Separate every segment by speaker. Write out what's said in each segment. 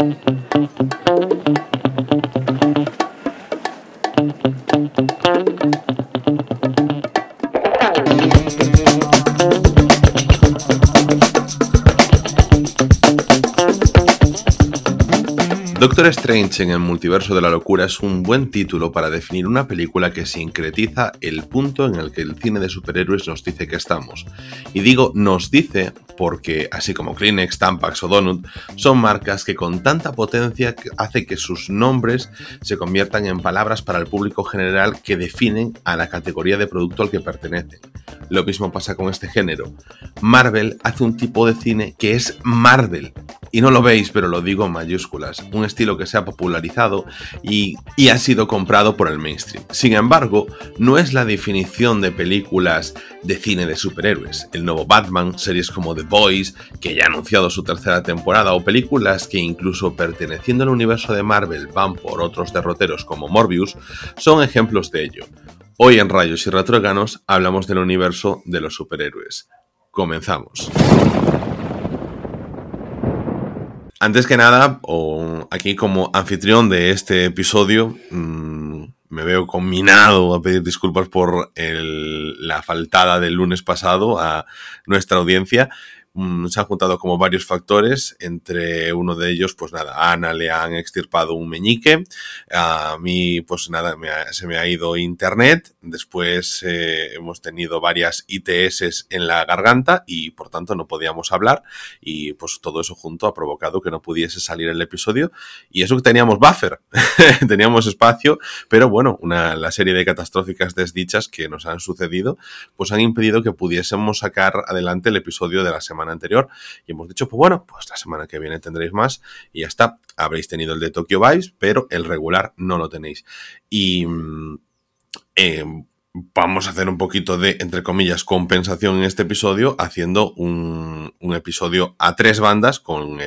Speaker 1: Thank you. Doctor Strange en el multiverso de la locura es un buen título para definir una película que sincretiza el punto en el que el cine de superhéroes nos dice que estamos. Y digo nos dice porque, así como Kleenex, Tampax o Donut, son marcas que con tanta potencia hace que sus nombres se conviertan en palabras para el público general que definen a la categoría de producto al que pertenecen. Lo mismo pasa con este género. Marvel hace un tipo de cine que es Marvel. Y no lo veis, pero lo digo en mayúsculas. Un estilo que se ha popularizado y, y, ha sido comprado por el mainstream. Sin embargo, no es la definición de películas de cine de superhéroes. El nuevo Batman, series como The Boys, que ya ha anunciado su tercera temporada, o películas que incluso perteneciendo al universo de Marvel van por otros derroteros como Morbius, son ejemplos de ello. Hoy en Rayos y Retroganos hablamos del universo de los superhéroes. Comenzamos. Antes que nada, o aquí como anfitrión de este episodio, mmm, me veo combinado a pedir disculpas por el, la faltada del lunes pasado a nuestra audiencia. Mm, se han juntado como varios factores, entre uno de ellos, pues nada, a Ana le han extirpado un meñique, a mí, pues nada, se me ha ido internet, después eh, hemos tenido varias ITS en la garganta y por tanto no podíamos hablar y pues todo eso junto ha provocado que no pudiese salir el episodio y eso que teníamos buffer, teníamos espacio, pero bueno, una, la serie de catastróficas desdichas que nos han sucedido, pues han impedido que pudiésemos sacar adelante el episodio de la semana anterior y hemos dicho, pues bueno, pues la semana que viene tendréis más y ya está. Habréis tenido el de Tokyo Vibes, pero el regular no lo tenéis. Y mm, eh, vamos a hacer un poquito de, entre comillas, compensación en este episodio, haciendo un, un episodio a tres bandas con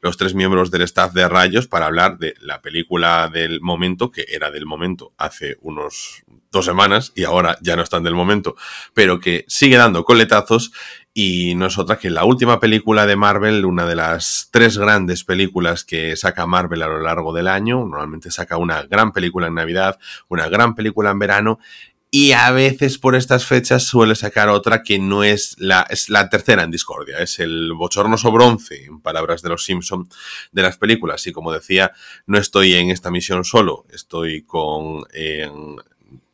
Speaker 1: los tres miembros del staff de Rayos para hablar de la película del momento, que era del momento hace unos dos semanas y ahora ya no están del momento, pero que sigue dando coletazos y no es otra que la última película de Marvel, una de las tres grandes películas que saca Marvel a lo largo del año. Normalmente saca una gran película en Navidad, una gran película en verano y a veces por estas fechas suele sacar otra que no es la, es la tercera en discordia, es el bochornoso bronce, en palabras de los Simpson, de las películas. Y como decía, no estoy en esta misión solo, estoy con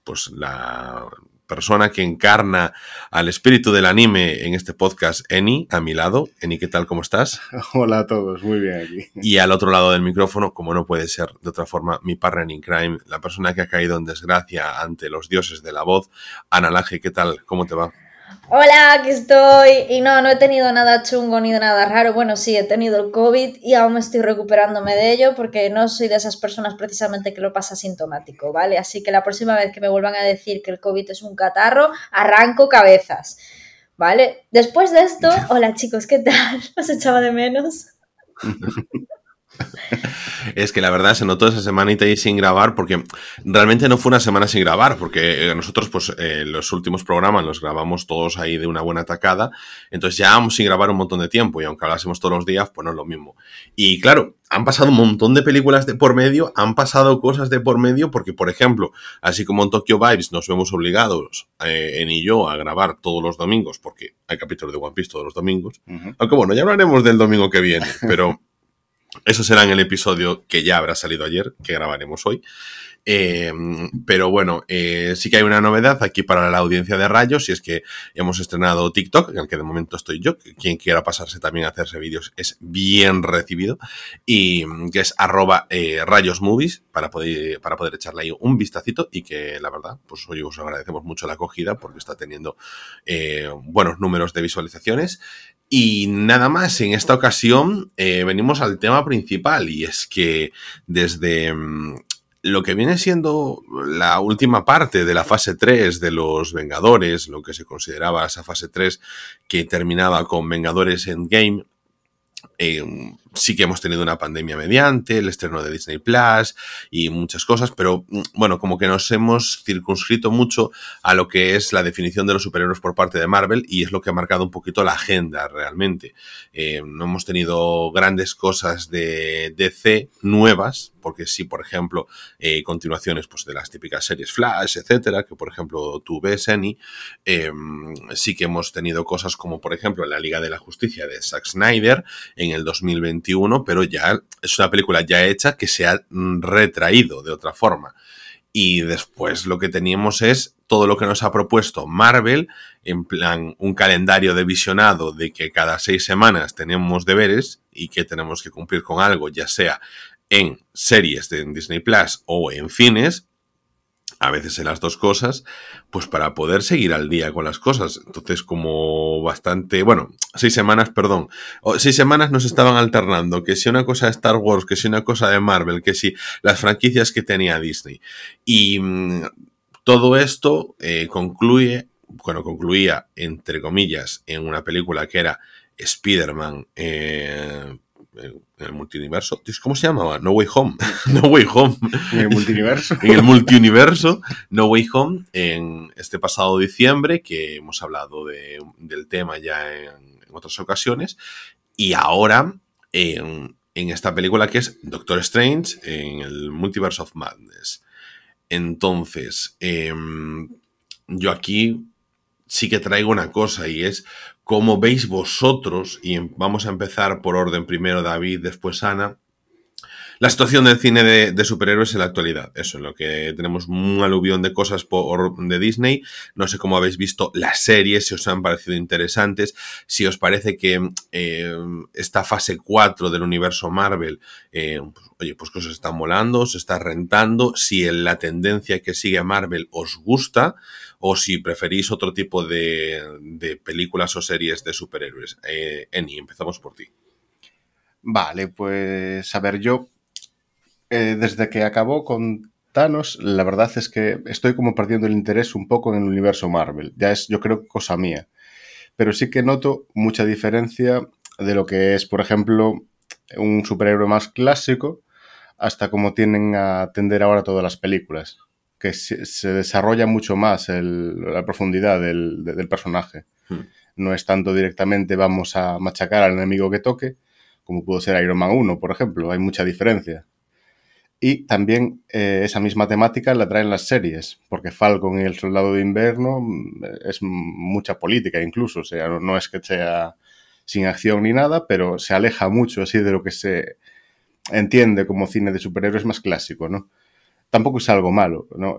Speaker 1: pues la persona que encarna al espíritu del anime en este podcast, Eni, a mi lado. Eni, ¿qué tal? ¿Cómo estás?
Speaker 2: Hola a todos, muy bien aquí.
Speaker 1: Y al otro lado del micrófono, como no puede ser de otra forma, mi partner in crime, la persona que ha caído en desgracia ante los dioses de la voz, Ana Laje, ¿qué tal? ¿Cómo te va?
Speaker 3: Hola, aquí estoy. Y no, no he tenido nada chungo ni nada raro. Bueno, sí, he tenido el COVID y aún me estoy recuperándome de ello porque no soy de esas personas precisamente que lo pasa sintomático, ¿vale? Así que la próxima vez que me vuelvan a decir que el COVID es un catarro, arranco cabezas, ¿vale? Después de esto, hola chicos, ¿qué tal? ¿Os echaba de menos?
Speaker 1: Es que la verdad se notó esa semanita ahí sin grabar porque realmente no fue una semana sin grabar porque eh, nosotros pues eh, los últimos programas los grabamos todos ahí de una buena tacada entonces ya vamos sin grabar un montón de tiempo y aunque hablásemos todos los días pues no es lo mismo y claro han pasado un montón de películas de por medio han pasado cosas de por medio porque por ejemplo así como en Tokyo Vibes nos vemos obligados eh, en y yo a grabar todos los domingos porque hay capítulos de One Piece todos los domingos uh -huh. aunque bueno ya hablaremos del domingo que viene pero Eso será en el episodio que ya habrá salido ayer, que grabaremos hoy. Eh, pero bueno, eh, sí que hay una novedad aquí para la audiencia de Rayos y es que hemos estrenado TikTok, en el que de momento estoy yo. Quien quiera pasarse también a hacerse vídeos es bien recibido y que es arroba eh, rayosmovies para poder, para poder echarle ahí un vistacito y que la verdad, pues hoy os agradecemos mucho la acogida porque está teniendo buenos números de visualizaciones. Y nada más, en esta ocasión eh, venimos al tema principal y es que desde mm, lo que viene siendo la última parte de la fase 3 de los Vengadores, lo que se consideraba esa fase 3 que terminaba con Vengadores Endgame, eh, sí que hemos tenido una pandemia mediante, el estreno de Disney Plus y muchas cosas, pero mm, bueno, como que nos hemos circunscrito mucho a lo que es la definición de los superhéroes por parte de Marvel y es lo que ha marcado un poquito la agenda realmente. Eh, no hemos tenido grandes cosas de DC nuevas, porque sí, por ejemplo, eh, continuaciones pues, de las típicas series Flash, etcétera, que por ejemplo tú ves, Annie, em, sí que hemos tenido cosas como, por ejemplo, la Liga de la Justicia de Zack Snyder en el 2021, pero ya es una película ya hecha que se ha mm, retraído de otra forma. Y después lo que teníamos es todo lo que nos ha propuesto Marvel, en plan un calendario de visionado de que cada seis semanas tenemos deberes y que tenemos que cumplir con algo, ya sea en series de Disney Plus o en cines, a veces en las dos cosas, pues para poder seguir al día con las cosas. Entonces, como bastante, bueno, seis semanas, perdón, seis semanas nos estaban alternando, que si una cosa de Star Wars, que si una cosa de Marvel, que si las franquicias que tenía Disney. Y mm, todo esto eh, concluye, bueno, concluía, entre comillas, en una película que era Spider-Man. Eh, en el multiverso. ¿Cómo se llamaba? No Way Home. No Way Home.
Speaker 2: En el multiverso.
Speaker 1: en el multiverso. No Way Home. En este pasado diciembre, que hemos hablado del tema ya en, otras ocasiones. Y ahora, en, esta película que es Doctor Strange, en el Multiverse of Madness. Entonces, em, yo aquí sí que traigo una cosa y es cómo veis vosotros, y em, vamos a empezar por orden primero David, después Ana, la situación del cine de, superhéroes en la actualidad. Eso, en lo que tenemos un aluvión de cosas por, de Disney. No sé cómo habéis visto las series, si os han parecido interesantes, si os parece que eh, esta fase 4 del universo Marvel, eh, pues, oye, pues cosas están volando, se está rentando, si la tendencia que sigue Marvel os gusta o si preferís otro tipo de, películas o series de superhéroes. Eh, Eni, empezamos por ti.
Speaker 2: Vale, pues a ver, yo eh, desde que acabó con Thanos, la verdad es que estoy como perdiendo el interés un poco en el universo Marvel. Ya es, yo creo, cosa mía. Pero sí que noto mucha diferencia de lo que es, por ejemplo, un superhéroe más clásico hasta cómo tienen a atender ahora todas las películas que se, desarrolla mucho más la profundidad del, personaje. Hmm. No es tanto directamente vamos a machacar al enemigo que toque, como pudo ser Iron Man 1, por ejemplo. Hay mucha diferencia. Y también eh, esa misma temática la traen las series, porque Falcon y el Soldado de Invierno mm, es mucha política incluso, o sea, no es que sea sin acción ni nada, pero se aleja mucho así de lo que se entiende como cine de superhéroes más clásico, ¿no? Tampoco es algo malo, ¿no?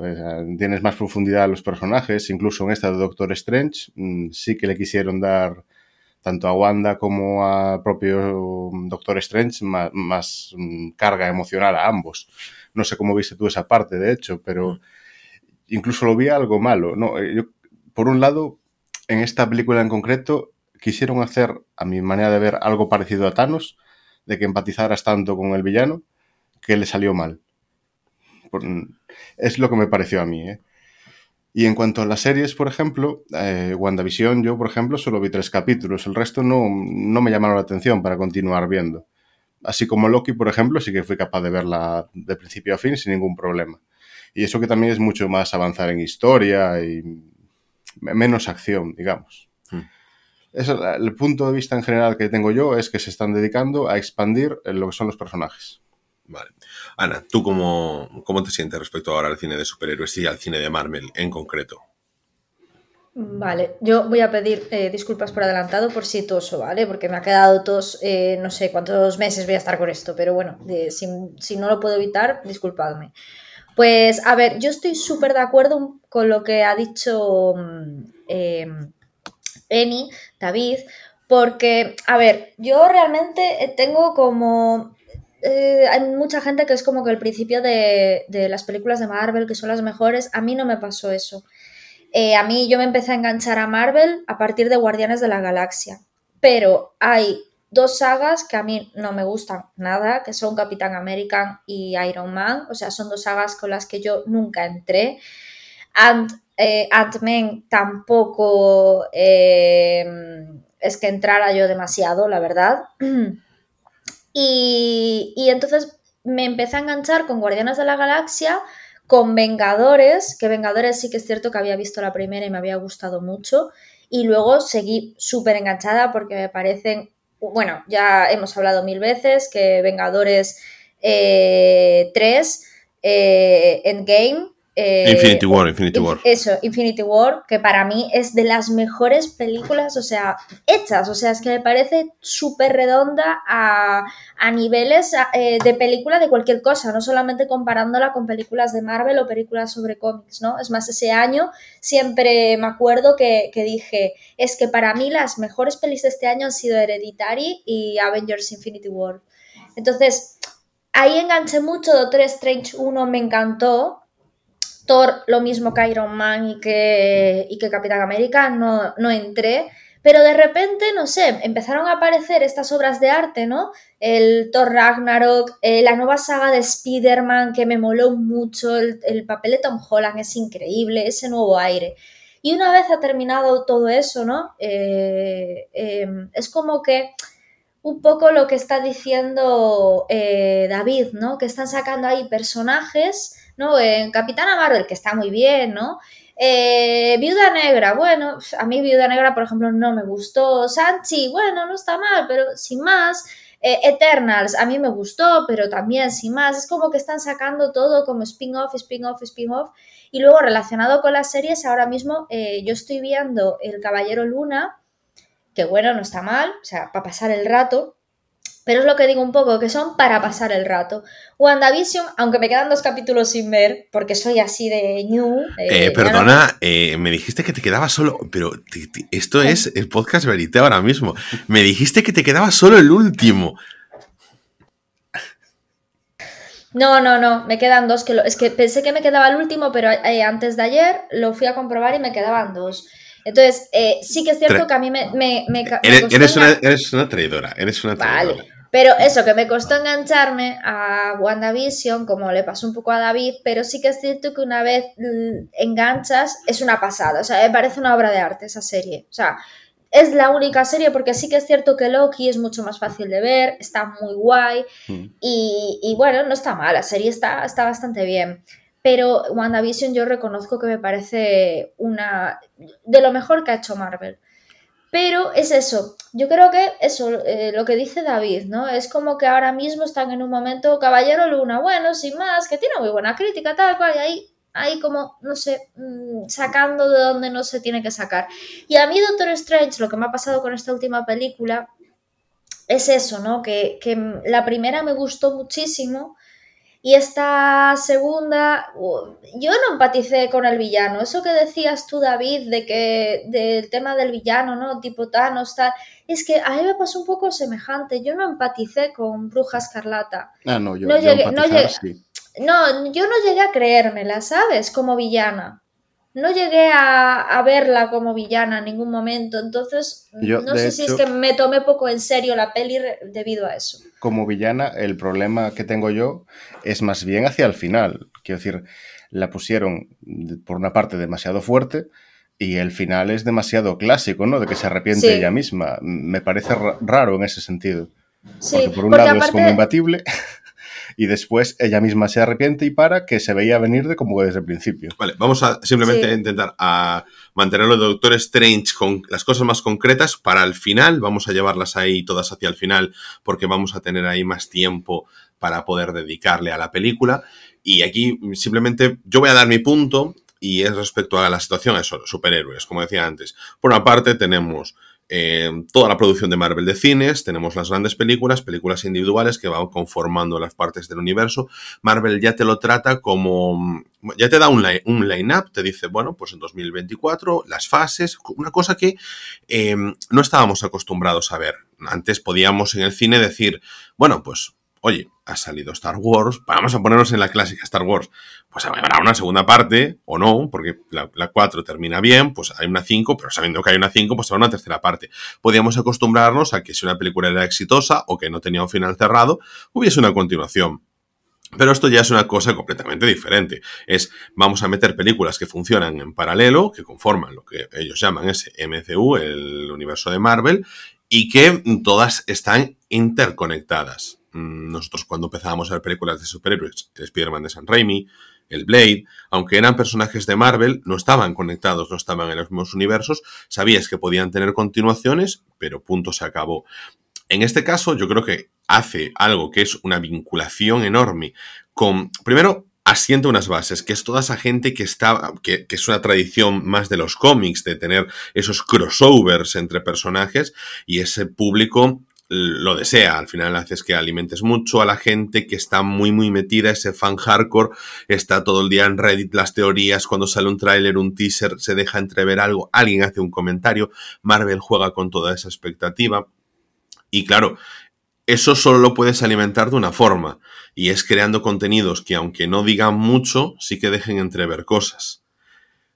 Speaker 2: tienes más profundidad a los personajes, incluso en esta de Doctor Strange mm, sí que le quisieron dar tanto a Wanda como al propio Doctor Strange más, mm, carga emocional a ambos. No sé cómo viste tú esa parte, de hecho, pero incluso lo vi algo malo, ¿no? Eh, yo, por un lado, en esta película en concreto, quisieron hacer, a mi manera de ver, algo parecido a Thanos, de que empatizaras tanto con el villano, que le salió mal es lo que me pareció a mí. ¿eh? Y en cuanto a las series, por ejemplo, eh, WandaVision, yo, por ejemplo, solo vi tres capítulos. El resto no, no me llamaron la atención para continuar viendo. Así como Loki, por ejemplo, sí que fui capaz de verla de principio a fin sin ningún problema. Y eso que también es mucho más avanzar en historia y menos acción, digamos. Hmm. el punto de vista en general que tengo yo es que se están dedicando a expandir lo que son los personajes.
Speaker 1: Vale. Ana, ¿tú cómo, cómo te sientes respecto ahora al cine de superhéroes y al cine de Marvel en concreto?
Speaker 3: Vale, yo voy a pedir eh, disculpas por adelantado por si toso, ¿vale? Porque me ha quedado tos, eh, no sé cuántos meses voy a estar con esto, pero bueno, si, no lo puedo evitar, disculpadme. Pues a ver, yo estoy súper de acuerdo con lo que ha dicho eh, Eni, David, porque, a ver, yo realmente tengo como eh, hay mucha gente que es como que el principio de, las películas de Marvel, que son las mejores, a mí no me pasó eso. Eh, a mí yo me empecé a enganchar a Marvel a partir de Guardianes de la Galaxia, pero hay dos sagas que a mí no me gustan nada, que son Capitán American y Iron Man, o sea, son dos sagas con las que yo nunca entré. Ant, eh, Ant-Man tampoco es que entrara yo demasiado, la verdad. Y, entonces me empecé a enganchar con Guardianes de la Galaxia, con Vengadores, que Vengadores sí que es cierto que había visto la primera y me había gustado mucho. Y luego seguí súper enganchada porque me parecen, bueno, ya hemos hablado mil veces que Vengadores eh, 3, eh, Endgame, eh,
Speaker 1: Infinity War, Infinity
Speaker 3: Inf-
Speaker 1: War.
Speaker 3: Eso, Infinity War, que para mí es de las mejores películas, o sea, hechas, o sea, es que me parece súper redonda a, a niveles a- eh, de película de cualquier cosa, no solamente comparándola con películas de Marvel o películas sobre cómics, ¿no? Es más, ese año siempre me acuerdo que, que dije, es que para mí las mejores pelis de este año han sido Hereditary y Avengers Infinity War. Entonces, ahí enganché mucho, Doctor Strange 1 me encantó, Thor lo mismo que Iron Man y que, y que Capitán América, no, no entré, pero de repente, no sé, empezaron a aparecer estas obras de arte, ¿no? El Thor Ragnarok, eh, la nueva saga de Spider-Man que me moló mucho, el, el papel de Tom Holland es increíble, ese nuevo aire. Y una vez ha terminado todo eso, ¿no? Eh, eh, es como que un poco lo que está diciendo eh, David, ¿no? Que están sacando ahí personajes, ¿no? En Capitana Marvel, que está muy bien, ¿no? Eh, Viuda Negra, bueno, a mí Viuda Negra, por ejemplo, no me gustó. Sanchi, bueno, no está mal, pero sin más. Eh, Eternals, a mí me gustó, pero también sin más. Es como que están sacando todo como spin-off, spin-off, spin-off. Y luego relacionado con las series, ahora mismo eh, yo estoy viendo El Caballero Luna, que bueno, no está mal, o sea, para pasar el rato. Pero es lo que digo un poco, que son para pasar el rato. WandaVision, aunque me quedan dos capítulos sin ver, porque soy así de new.
Speaker 1: Eh,
Speaker 3: no-
Speaker 1: perdona, eh, me dijiste que te quedaba solo, pero esto es el podcast Verité ahora mismo. Me dijiste que te quedaba solo el último.
Speaker 3: No, no, no, me quedan dos. Que lo- es que pensé que me quedaba el último, pero eh, antes de ayer lo fui a comprobar y me quedaban dos. Entonces, eh, sí que es cierto que a mí me, me, me ca- me
Speaker 1: Eres, una, eres una traidora, eres una traidora.
Speaker 3: Vale. Pero eso, que me costó engancharme a WandaVision, como le pasó un poco a David, pero sí que es cierto que una vez mm, enganchas, es una pasada. O sea, me parece una obra de arte esa serie. O sea, es la única serie porque sí que es cierto que Loki es mucho más fácil de ver, está muy guay
Speaker 2: Mm.
Speaker 3: y, y bueno, no está mal, la serie está, está bastante bien. Pero WandaVision yo reconozco que me parece una de lo mejor que ha hecho Marvel. Pero es eso, yo creo que eso, eh, lo que dice David, ¿no? Es como que ahora mismo están en un momento Caballero Luna, bueno, sin más, que tiene muy buena crítica, tal cual, y ahí, ahí como, no sé, mm, sacando de donde no se tiene que sacar. Y a mí Doctor Strange, lo que me ha pasado con esta última película, es eso, ¿no? Que, que la primera me gustó muchísimo y esta segunda, yo no empaticé con el villano. Eso que decías tú, David, de que del tema del villano, ¿no? Tipo Thanos, tal. Es que a mí me pasó un poco semejante. Yo no empaticé con Bruja Escarlata.
Speaker 2: Ah, no, yo,
Speaker 3: No
Speaker 2: yo
Speaker 3: llegué- no
Speaker 2: empatizar,
Speaker 3: llegué-
Speaker 2: sí.
Speaker 3: No, yo no llegué a creérmela, ¿sabes? Como villana. No llegué a, a verla como villana en ningún momento. Entonces,
Speaker 2: Yo,
Speaker 3: no sé si es que me tomé poco en serio la peli debido a eso.
Speaker 2: Como villana, el problema que tengo yo es más bien hacia el final. Quiero decir, la pusieron por una parte demasiado fuerte y el final es demasiado clásico, ¿no? De que se arrepiente
Speaker 3: Sí.
Speaker 2: ella misma. Me parece ra- raro en ese sentido.
Speaker 3: Sí,
Speaker 2: Porque por un
Speaker 3: porque
Speaker 2: lado es como imbatible y después ella misma se arrepiente y para que se veía venir de como desde el principio.
Speaker 1: Vale, vamos a simplemente
Speaker 3: Sí.
Speaker 1: intentar a mantenerlo de Doctor Strange con las cosas más concretas para el final. Vamos a llevarlas ahí todas hacia el final porque vamos a tener ahí más tiempo para poder dedicarle a la película. Y aquí simplemente yo voy a dar mi punto y es respecto a la situación, eso, los superhéroes, como decía antes. Por una parte tenemos eh, toda la producción de Marvel de cines, tenemos las grandes películas, películas individuales que van conformando las partes del universo. Marvel ya te lo trata como, ya te da un, line, line-up, te dice, bueno, pues en 2024 las fases, una cosa que eh, no estábamos acostumbrados a ver. Antes podíamos en el cine decir, bueno, pues oye, ha salido Star Wars, vamos a ponernos en la clásica Star Wars. Pues habrá una segunda parte, o no, porque la, la 4 termina bien, pues hay una 5, pero sabiendo que hay una 5, pues habrá una tercera parte. Podíamos acostumbrarnos a que si una película era exitosa o que no tenía un final cerrado, hubiese una continuación. Pero esto ya es una cosa completamente diferente. Es, vamos a meter películas que funcionan en paralelo, que conforman lo que ellos llaman ese MCU, el universo de Marvel, y que todas están interconectadas. Mm, nosotros cuando empezábamos a ver películas de superhéroes, el Spider-Man de San Raimi, el Blade, aunque eran personajes de Marvel, no estaban conectados, no estaban en los mismos universos, sabías que podían tener continuaciones, pero punto se acabó. En este caso, yo creo que hace algo que es una vinculación enorme con, primero, asienta unas bases, que es toda esa gente que está, que, que, es una tradición más de los cómics, de tener esos crossovers entre personajes y ese público lo desea. Al final haces que alimentes mucho a la gente que está muy, muy metida, ese fan hardcore, está todo el día en Reddit las teorías, cuando sale un tráiler, un teaser, se deja entrever algo, alguien hace un comentario, Marvel juega con toda esa expectativa. Y claro, eso solo lo puedes alimentar de una forma, y es creando contenidos que aunque no digan mucho, sí que dejen entrever cosas.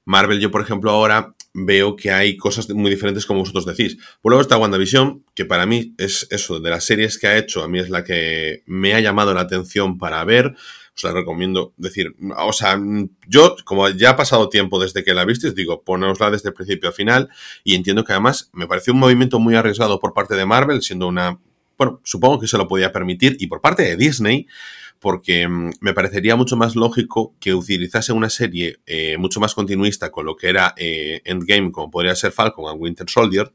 Speaker 1: Marvel, yo por ejemplo ahora veo que hay cosas muy diferentes como vosotros decís. Por luego está WandaVision, que para mí es eso, de las series que ha hecho, a mí es la que me ha llamado la atención para ver. Os la recomiendo decir, o sea, yo, como ya ha pasado tiempo desde que la visteis, digo, ponerosla desde el principio a final y entiendo que además me pareció un movimiento muy arriesgado por parte de Marvel, siendo una, bueno, supongo que se lo podía permitir y por parte de Disney, porque mm, me parecería mucho más lógico que utilizase una serie eh, mucho más continuista con lo que era eh, Endgame, como podría ser Falcon and Winter Soldier.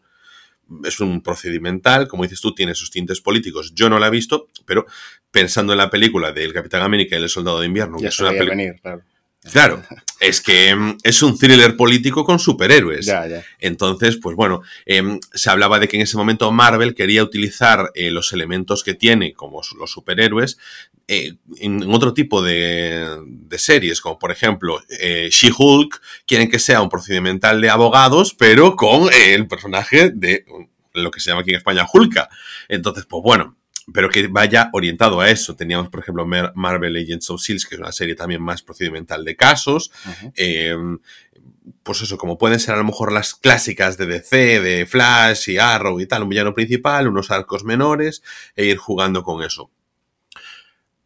Speaker 1: Es un procedimental, como dices tú, tiene sus tintes políticos. Yo no la he visto, pero pensando en la película del Capitán América y el Soldado de Invierno,
Speaker 2: ya
Speaker 1: que es una
Speaker 2: película. Claro.
Speaker 1: Claro, es que mm, es un thriller político con superhéroes.
Speaker 2: Ya, ya.
Speaker 1: Entonces, pues bueno, eh, se hablaba de que en ese momento Marvel quería utilizar eh, los elementos que tiene, como los superhéroes, eh, en, en, otro tipo de, de, series, como por ejemplo eh, She-Hulk, quieren que sea un procedimental de abogados, pero con el personaje de lo que se llama aquí en España Hulka. Entonces, pues bueno, pero que vaya orientado a eso. Teníamos, por ejemplo, Marvel Agents of Seals, que es una serie también más procedimental de casos. Uh -huh. eh, pues eso, como pueden ser a lo mejor las clásicas de DC, de Flash y Arrow y tal, un villano principal, unos arcos menores, e ir jugando con eso.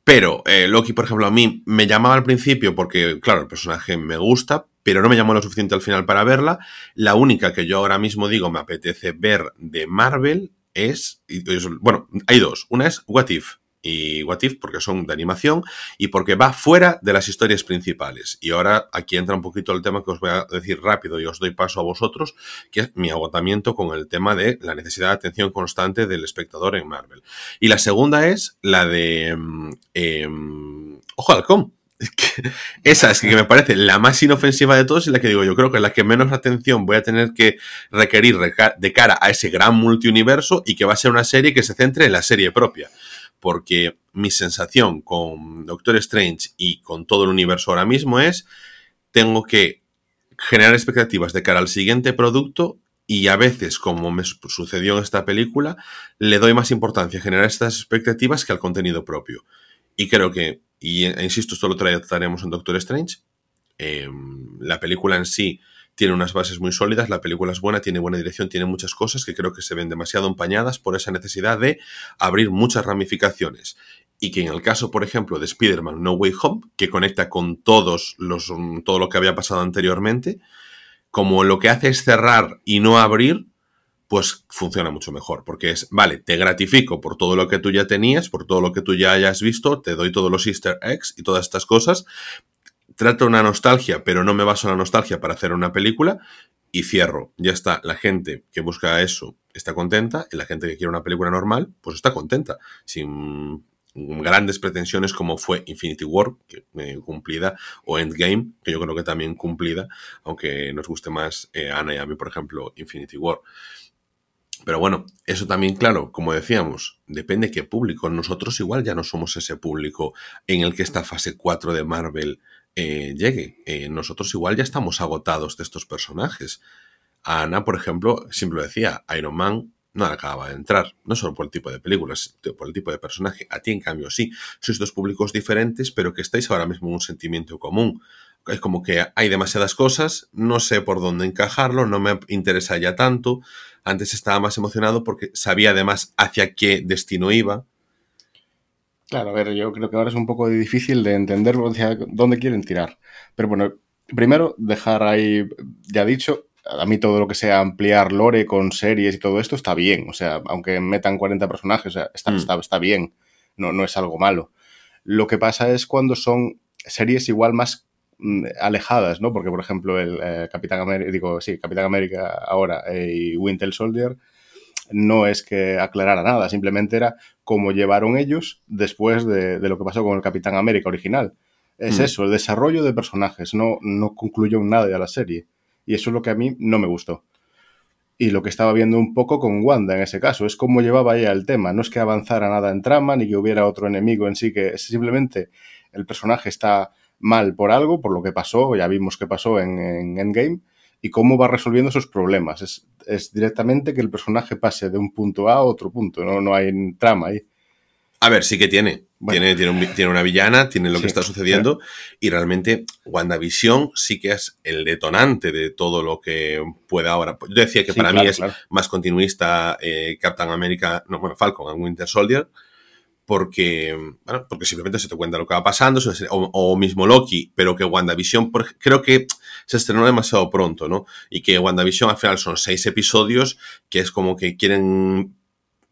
Speaker 1: Pero eh, Loki, por ejemplo, a mí me llamaba al principio porque, claro, el personaje me gusta, pero no me llamó lo suficiente al final para verla. La única que yo ahora mismo digo me apetece ver de Marvel es, bueno, hay dos. Una es What If. Y What If porque son de animación y porque va fuera de las historias principales. Y ahora aquí entra un poquito el tema que os voy a decir rápido y os doy paso a vosotros, que es mi agotamiento con el tema de la necesidad de atención constante del espectador en Marvel. Y la segunda es la de... Eh, Ojo Halcón. Esa es que me parece la más inofensiva de todos y la que digo yo creo que es la que menos atención voy a tener que requerir de cara a ese gran multiuniverso y que va a ser una serie que se centre en la serie propia. Porque mi sensación con Doctor Strange y con todo el universo ahora mismo es tengo que generar expectativas de cara al siguiente producto y a veces, como me sucedió en esta película, le doy más importancia a generar estas expectativas que al contenido propio. Y creo que y insisto, esto lo trataremos en Doctor Strange. Eh, la película en sí tiene unas bases muy sólidas, la película es buena, tiene buena dirección, tiene muchas cosas que creo que se ven demasiado empañadas por esa necesidad de abrir muchas ramificaciones. Y que en el caso, por ejemplo, de Spider-Man No Way Home, que conecta con todos los, todo lo que había pasado anteriormente, como lo que hace es cerrar y no abrir, pues funciona mucho mejor, porque es, vale, te gratifico por todo lo que tú ya tenías, por todo lo que tú ya hayas visto, te doy todos los easter eggs y todas estas cosas, trato una nostalgia, pero no me baso en la nostalgia para hacer una película y cierro. Ya está, la gente que busca eso está contenta y la gente que quiere una película normal, pues está contenta, sin grandes pretensiones como fue Infinity War, eh, cumplida, o Endgame, que yo creo que también cumplida, aunque nos guste más eh, Ana y a mí, por ejemplo, Infinity War. Pero bueno, eso también, claro, como decíamos, depende qué público. Nosotros igual ya no somos ese público en el que esta fase 4 de Marvel eh, llegue. Eh, nosotros igual ya estamos agotados de estos personajes. A Ana, por ejemplo, siempre lo decía, Iron Man no acaba de entrar, no solo por el tipo de películas, sino por el tipo de personaje. A ti, en cambio, sí. Sois dos públicos diferentes, pero que estáis ahora mismo en un sentimiento común. Es como que hay demasiadas cosas, no sé por dónde encajarlo, no me interesa ya tanto. Antes estaba más emocionado porque sabía además hacia qué destino iba.
Speaker 2: Claro, a ver, yo creo que ahora es un poco difícil de entender hacia dónde quieren tirar. Pero bueno, primero dejar ahí ya dicho, a mí todo lo que sea ampliar lore con series y todo esto está bien. O sea, aunque metan 40 personajes, o sea, está, mm. está, está bien. no, no es algo malo. Lo que pasa es cuando son series igual más alejadas, ¿no? Porque, por ejemplo, el eh, Capitán América, digo, sí, Capitán América ahora eh, y Winter Soldier no es que aclarara nada, simplemente era cómo llevaron ellos después de, lo que pasó con el Capitán América original. Es mm. eso, el desarrollo de personajes, no, no concluyó nada de la serie. Y eso es lo que a mí no me gustó. Y lo que estaba viendo un poco con Wanda en ese caso, es cómo llevaba ella el tema. No es que avanzara nada en trama, ni que hubiera otro enemigo en sí, que simplemente el personaje está mal por algo, por lo que pasó, ya vimos que pasó en, en Endgame, y cómo va resolviendo esos problemas. Es, directamente que el personaje pase de un punto A a otro punto, no, no hay trama ahí.
Speaker 1: A ver, sí que tiene. Tiene, tiene, una villana, tiene lo que está sucediendo y realmente WandaVision sí que es el detonante de todo lo que puede ahora. Yo decía que para mí es más continuista eh, Captain America, no, bueno, Falcon and Winter Soldier, porque, bueno, porque simplemente se te cuenta lo que va pasando, o, mismo Loki, pero que WandaVision, creo que se estrenó demasiado pronto, ¿no? Y que WandaVision al final son seis episodios que es como que quieren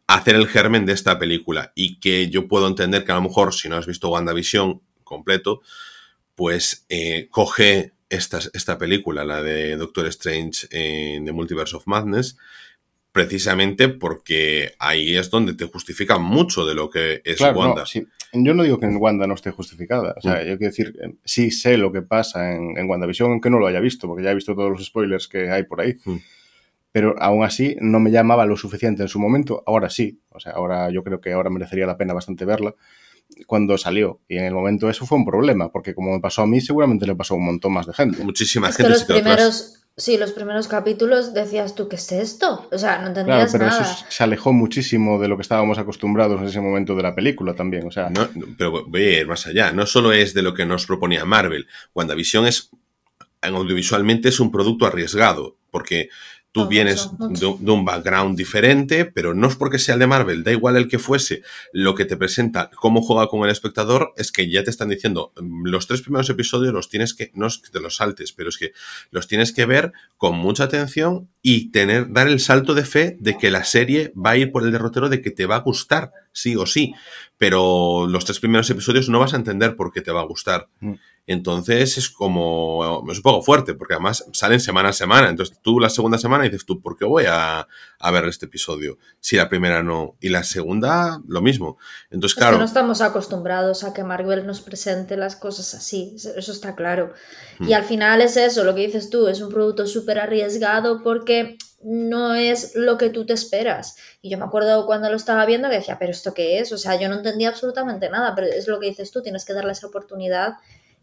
Speaker 1: hacer el germen de esta película y que yo puedo entender que a lo mejor si no has visto WandaVision completo, pues eh, coge esta, esta película, la de Doctor Strange en The Multiverse of Madness, precisamente porque ahí es donde te justifica mucho de lo que es Wanda.
Speaker 2: Yo no digo que en Wanda no esté justificada. O sea, mm. yo quiero decir, sí sé lo que pasa en, en, WandaVision, aunque no lo haya visto, porque ya he visto todos los spoilers que hay por ahí. Mm. Pero aún así no me llamaba lo suficiente en su momento. Ahora sí. O sea, ahora yo creo que ahora merecería la pena bastante verla cuando salió. Y en el momento eso fue un problema, porque como me pasó a mí, seguramente le pasó a un montón más de gente.
Speaker 1: Muchísima gente.
Speaker 3: los primeros, Sí, los primeros capítulos decías tú, ¿qué es esto? O sea, no entendías
Speaker 2: claro,
Speaker 3: pero
Speaker 2: eso se alejó muchísimo de lo que estábamos acostumbrados en ese momento de la película también, o sea...
Speaker 1: No, pero voy a ir más allá, no solo es de lo que nos proponía Marvel, WandaVision es, audiovisualmente es un producto arriesgado, porque Tú vienes De, un background diferente, pero no es porque sea el de Marvel, da igual el que fuese. Lo que te presenta, cómo juega con el espectador, es que ya te están diciendo, mm, los tres primeros episodios los tienes que, no es que te los saltes, pero es que los tienes que ver con mucha atención y tener, dar el salto de fe de que la serie va a ir por el derrotero de que te va a gustar, sí o sí. Pero los tres primeros episodios no vas a entender por qué te va a gustar. Mm. Entonces es como, es un poco fuerte, porque además salen semana a semana. Entonces tú la segunda semana dices tú, ¿por qué voy a, ver este episodio? Si la primera no. Y la segunda, lo mismo. Entonces, claro.
Speaker 3: que no estamos acostumbrados a que Marvel nos presente las cosas así. Eso está claro. Y hmm. al final es eso, lo que dices tú, es un producto súper arriesgado porque no es lo que tú te esperas. Y yo me acuerdo cuando lo estaba viendo que decía, ¿pero esto qué es? O sea, yo no entendía absolutamente nada, pero es lo que dices tú, tienes que darle esa oportunidad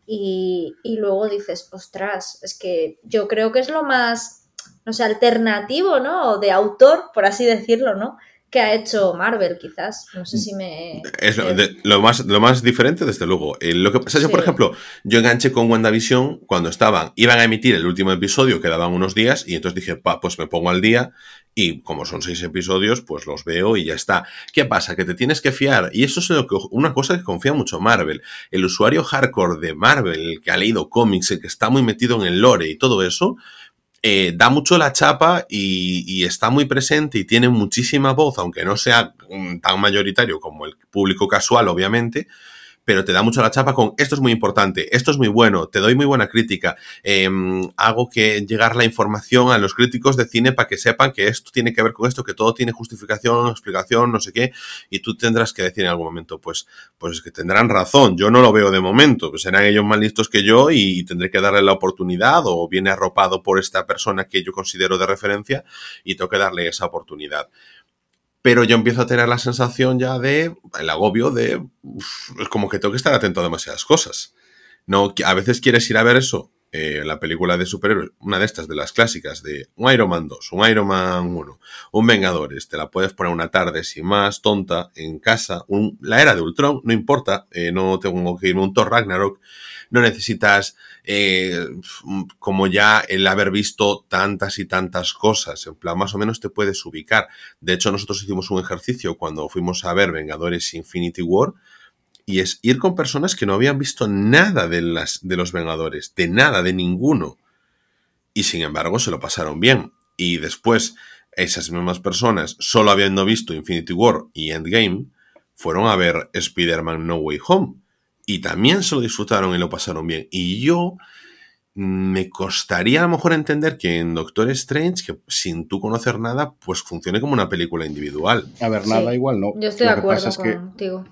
Speaker 3: y, luego dices, ostras, es que yo creo que es lo más, no sé, alternativo, ¿no? O de autor, por así decirlo, ¿no? que ha hecho Marvel, quizás. No sé si me.
Speaker 1: Es lo, más, lo más diferente, desde luego. Eh, lo que pasa es que, por ejemplo, yo enganché con WandaVision cuando estaban, iban a emitir el último episodio, quedaban unos días, y entonces dije, pa, pues me pongo al día, y como son seis episodios, pues los veo y ya está. ¿Qué pasa? Que te tienes que fiar. Y eso es lo que, una cosa que confía mucho Marvel. El usuario hardcore de Marvel, el que ha leído cómics, el que está muy metido en el lore y todo eso, eh, da mucho la chapa y, está muy presente y tiene muchísima voz, aunque no sea mm, tan mayoritario como el público casual, obviamente, pero te da mucho la chapa con esto es muy importante, esto es muy bueno, te doy muy buena crítica, em, hago que llegar la información a los críticos de cine para que sepan que esto tiene que ver con esto, que todo tiene justificación, explicación, no sé qué, y tú tendrás que decir en algún momento, pues, pues es que tendrán razón, yo no lo veo de momento, pues serán ellos más listos que yo y tendré que darle la oportunidad o viene arropado por esta persona que yo considero de referencia y tengo que darle esa oportunidad pero yo empiezo a tener la sensación ya de, el agobio de, es como que tengo que estar atento a demasiadas cosas. No, a veces quieres ir a ver eso, eh, la película de superhéroes, una de estas, de las clásicas, de un Iron Man 2, un Iron Man 1, un Vengadores, te la puedes poner una tarde sin más, tonta, en casa, un, la era de Ultron, no importa, eh, no tengo que irme un Thor Ragnarok, no necesitas eh, como ya el haber visto tantas y tantas cosas, en plan más o menos te puedes ubicar. De hecho, nosotros hicimos un ejercicio cuando fuimos a ver Vengadores Infinity War y es ir con personas que no habían visto nada de, las, de los Vengadores, de nada, de ninguno. Y sin embargo se lo pasaron bien. Y después esas mismas personas, solo habiendo visto Infinity War y Endgame, fueron a ver Spider-Man No Way Home y también se lo disfrutaron y lo pasaron bien. Y yo me costaría a lo mejor entender que en Doctor Strange, que sin tú conocer nada, pues funcione como una película individual.
Speaker 2: A ver, nada,
Speaker 3: Sí.
Speaker 2: igual no.
Speaker 3: Yo estoy
Speaker 2: Lo
Speaker 3: de acuerdo
Speaker 2: es que
Speaker 3: contigo.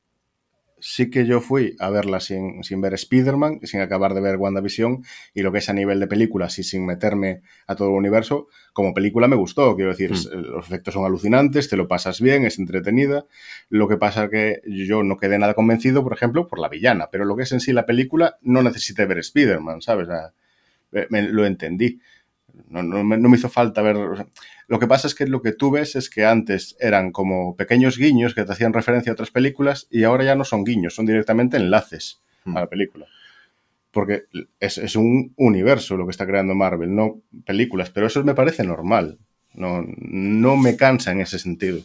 Speaker 2: Sí que yo fui a verla sin, sin ver Spider-Man, sin acabar de ver WandaVision, y lo que es a nivel de películas y sin meterme a todo el universo, como película me gustó, quiero decir,
Speaker 1: Mm.
Speaker 2: es- los efectos son alucinantes, te lo pasas bien, es entretenida. Lo que pasa que yo no quedé nada convencido, por ejemplo, por la villana, pero lo que es en sí la película, no necesité ver Spider-Man, ¿sabes? O sea, me- me- lo entendí. No, no me, no me hizo falta ver. o sea, lo que pasa es que lo que tú ves es que antes eran como pequeños guiños que te hacían referencia a otras películas y ahora ya no son guiños, son directamente enlaces
Speaker 1: Hmm.
Speaker 2: a la película. Porque es, es un universo lo que está creando Marvel, no películas, pero eso me parece normal. No, no me cansa en ese sentido.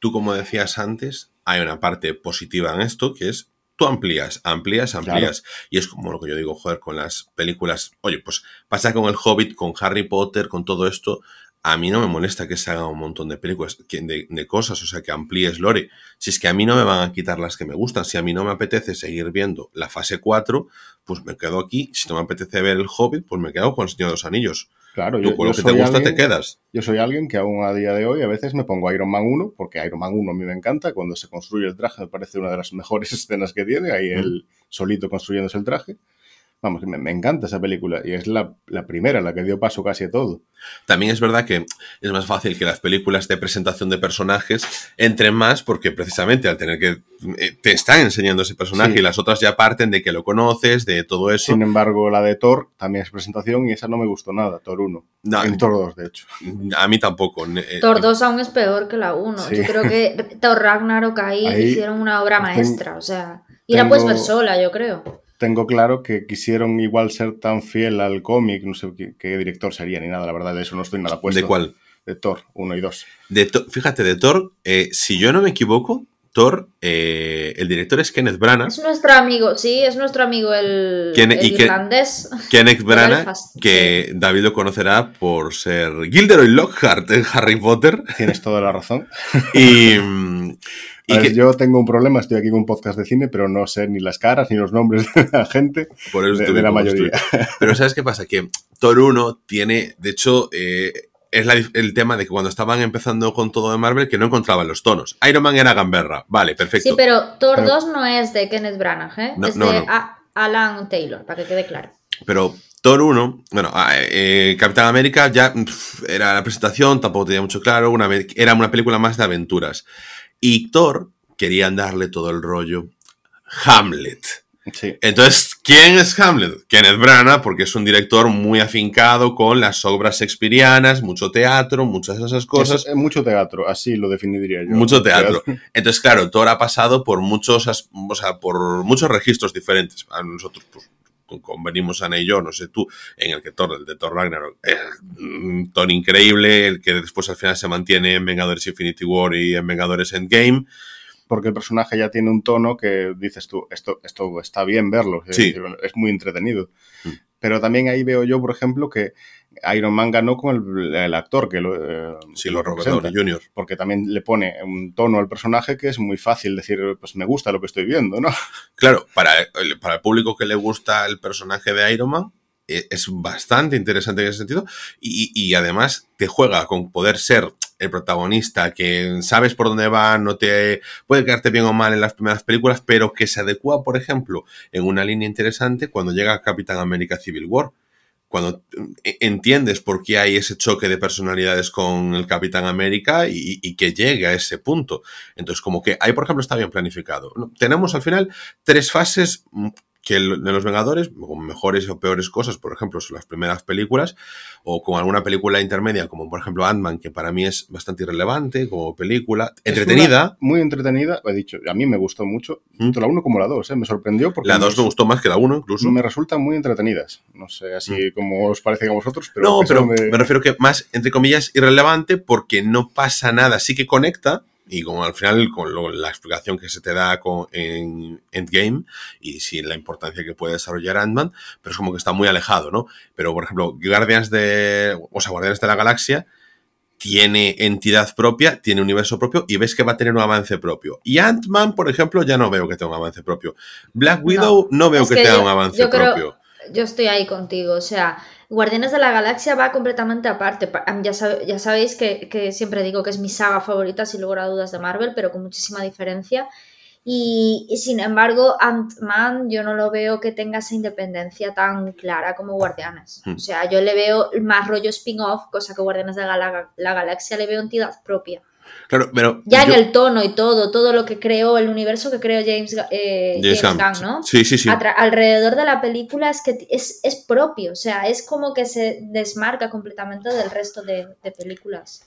Speaker 1: Tú, como decías antes, hay una parte positiva en esto, que es tú amplías, amplías, amplías. Y es como lo que yo digo, joder, con las películas. Oye, pues pasa con el Hobbit, con Harry Potter, con todo esto. A mí no me molesta que se haga un montón de películas, de, de cosas, o sea, que amplíes lore. Si es que a mí no me van a quitar las que me gustan, si a mí no me apetece seguir viendo la fase 4, pues me quedo aquí. Si no me apetece ver el Hobbit, pues me quedo con el Señor de los Anillos.
Speaker 2: Claro,
Speaker 1: Tú
Speaker 2: yo,
Speaker 1: con
Speaker 2: yo
Speaker 1: lo que te
Speaker 2: soy
Speaker 1: gusta
Speaker 2: alguien-
Speaker 1: te quedas.
Speaker 2: Yo soy alguien que aún a día de hoy a veces me pongo Iron Man 1, porque Iron Man 1 a mí me encanta. Cuando se construye el traje me parece una de las mejores escenas que tiene, ahí él solito construyéndose el traje. Vamos, me, me encanta esa película y es la, la primera, la que dio paso casi a todo.
Speaker 1: También es verdad que es más fácil que las películas de presentación de personajes entren más porque precisamente al tener que eh, te están enseñando ese personaje
Speaker 2: Sí.
Speaker 1: y las otras ya parten de que lo conoces, de todo eso.
Speaker 2: Sin embargo, la de Thor también es presentación y esa no me gustó nada, Thor 1.
Speaker 1: No,
Speaker 2: En Thor 2, de hecho.
Speaker 1: a mí tampoco. Eh,
Speaker 3: Thor 2 aún es peor que la 1.
Speaker 2: Sí.
Speaker 3: Yo creo que Thor Ragnarok ahí,
Speaker 2: Ahí
Speaker 3: hicieron una obra
Speaker 2: tengo-
Speaker 3: maestra. O sea, y la puedes ver
Speaker 2: tengo-
Speaker 3: sola, yo creo.
Speaker 2: Tengo claro que quisieron igual ser tan fiel al cómic, no sé qué, qué director sería ni nada, la verdad, de eso no estoy nada puesto.
Speaker 1: ¿De cuál?
Speaker 2: De Thor 1 y 2.
Speaker 1: De fíjate, de Thor, eh, si yo no me equivoco, Thor, eh, el director es Kenneth Branagh.
Speaker 3: Es nuestro amigo, sí, es nuestro amigo el,
Speaker 1: ¿Quién-
Speaker 3: el
Speaker 1: y qué-
Speaker 3: irlandés.
Speaker 1: Kenneth Branagh, que David lo conocerá por ser Gilderoy Lockhart en Harry Potter.
Speaker 2: Tienes toda la razón.
Speaker 1: Y, mm, y que-
Speaker 2: Yo tengo un problema, estoy aquí con un podcast de cine, pero no sé ni las caras ni los nombres de la gente.
Speaker 1: por eso
Speaker 2: de- de la mayoría.
Speaker 1: Pero ¿sabes qué pasa? Que Thor 1 tiene, de hecho, eh, es la el tema de que cuando estaban empezando con todo de Marvel, que no encontraban los tonos. Iron Man era gamberra, vale, perfecto.
Speaker 3: Sí, pero Thor
Speaker 2: Pero-
Speaker 3: 2 no es de Kenneth Branagh, ¿eh?
Speaker 1: No,
Speaker 3: es
Speaker 1: no,
Speaker 3: de
Speaker 1: no.
Speaker 3: Alan Taylor, para que quede claro.
Speaker 1: Pero Thor 1, bueno, ah, eh, Capitán América ya pf, era la presentación, tampoco tenía mucho claro, una, era una película más de aventuras. Y Thor querían darle todo el rollo Hamlet.
Speaker 2: Sí.
Speaker 1: Entonces, ¿quién es Hamlet? Kenneth Branagh, porque es un director muy afincado con las obras shakespearianas, mucho teatro, muchas de esas cosas.
Speaker 2: Es, mucho teatro, así lo definiría yo.
Speaker 1: Mucho teatro. Entonces, claro, Thor ha pasado por muchos, o sea, por muchos registros diferentes. A nosotros, pues, convenimos Ana y yo, no sé tú, en el que Thor, el de Thor Ragnarok, es un Thor increíble, el que después al final se mantiene en Vengadores Infinity War y en Vengadores Endgame.
Speaker 2: Porque el personaje ya tiene un tono que dices tú, esto, esto está bien verlo, es,
Speaker 1: Sí.
Speaker 2: es muy entretenido.
Speaker 1: Mm.
Speaker 2: Pero también ahí veo yo, por ejemplo, que Iron Man ganó con el, el actor que lo, eh,
Speaker 1: Sí, lo Robert. Downey Jr.
Speaker 2: porque también le pone un tono al personaje que es muy fácil decir, pues me gusta lo que estoy viendo, ¿no?
Speaker 1: Claro, para el, para el público que le gusta el personaje de Iron Man, eh, es bastante interesante en ese sentido. Y, y además te juega con poder ser el protagonista, que sabes por dónde va, no te puede quedarte bien o mal en las primeras películas, pero que se adecua, por ejemplo, en una línea interesante cuando llega Capitán América Civil War. Cuando eh, entiendes por qué hay ese choque de personalidades con el Capitán América y, que llegue a ese punto. Entonces, como que ahí, por ejemplo, está bien planificado. Tenemos al final tres fases mm, que el- de los Vengadores, con mejores o peores cosas, por ejemplo, son las primeras películas, o con alguna película intermedia, como por ejemplo Ant-Man, que para mí es bastante irrelevante como película, entretenida.
Speaker 2: muy entretenida, he dicho, a mí me gustó mucho,
Speaker 1: Mm.
Speaker 2: tanto la 1 como la 2, ¿eh? me sorprendió porque
Speaker 1: La 2 me gustó más que la 1 incluso.
Speaker 2: me resultan muy entretenidas. No sé, así como os parece a vosotros, pero...
Speaker 1: no, pero
Speaker 2: me-
Speaker 1: me refiero que más, entre comillas, irrelevante porque no pasa nada. Sí que conecta, y como al final con lo- la explicación que se te da con, en Endgame, y sin la importancia que puede desarrollar Ant-Man, pero es como que está muy alejado, ¿no? Pero, por ejemplo, Guardians de, o sea, Guardianes de la Galaxia, tiene entidad propia, tiene universo propio y ves que va a tener un avance propio. Y Ant-Man, por ejemplo, ya no veo que tenga un avance propio. Black Widow no, veo que, tenga un avance propio.
Speaker 3: Yo estoy ahí contigo, o sea, Guardianes de la Galaxia va completamente aparte. Ya, ya sabéis que, que, siempre digo que es mi saga favorita, sin lugar a dudas, de Marvel, pero con muchísima diferencia. Y, sin embargo, Ant-Man yo no lo veo que tenga esa independencia tan clara como Guardianes. Hmm. O sea, yo le veo más rollo spin-off, cosa que Guardianes de la, Galaxia le veo entidad propia.
Speaker 1: Claro, pero
Speaker 3: ya en el tono y todo, todo lo que creó, el universo que creó James, eh, Gunn, ¿no?
Speaker 1: Sí, sí, sí.
Speaker 3: alrededor de la película es que es, propio, o sea, es como que se desmarca completamente del resto de películas.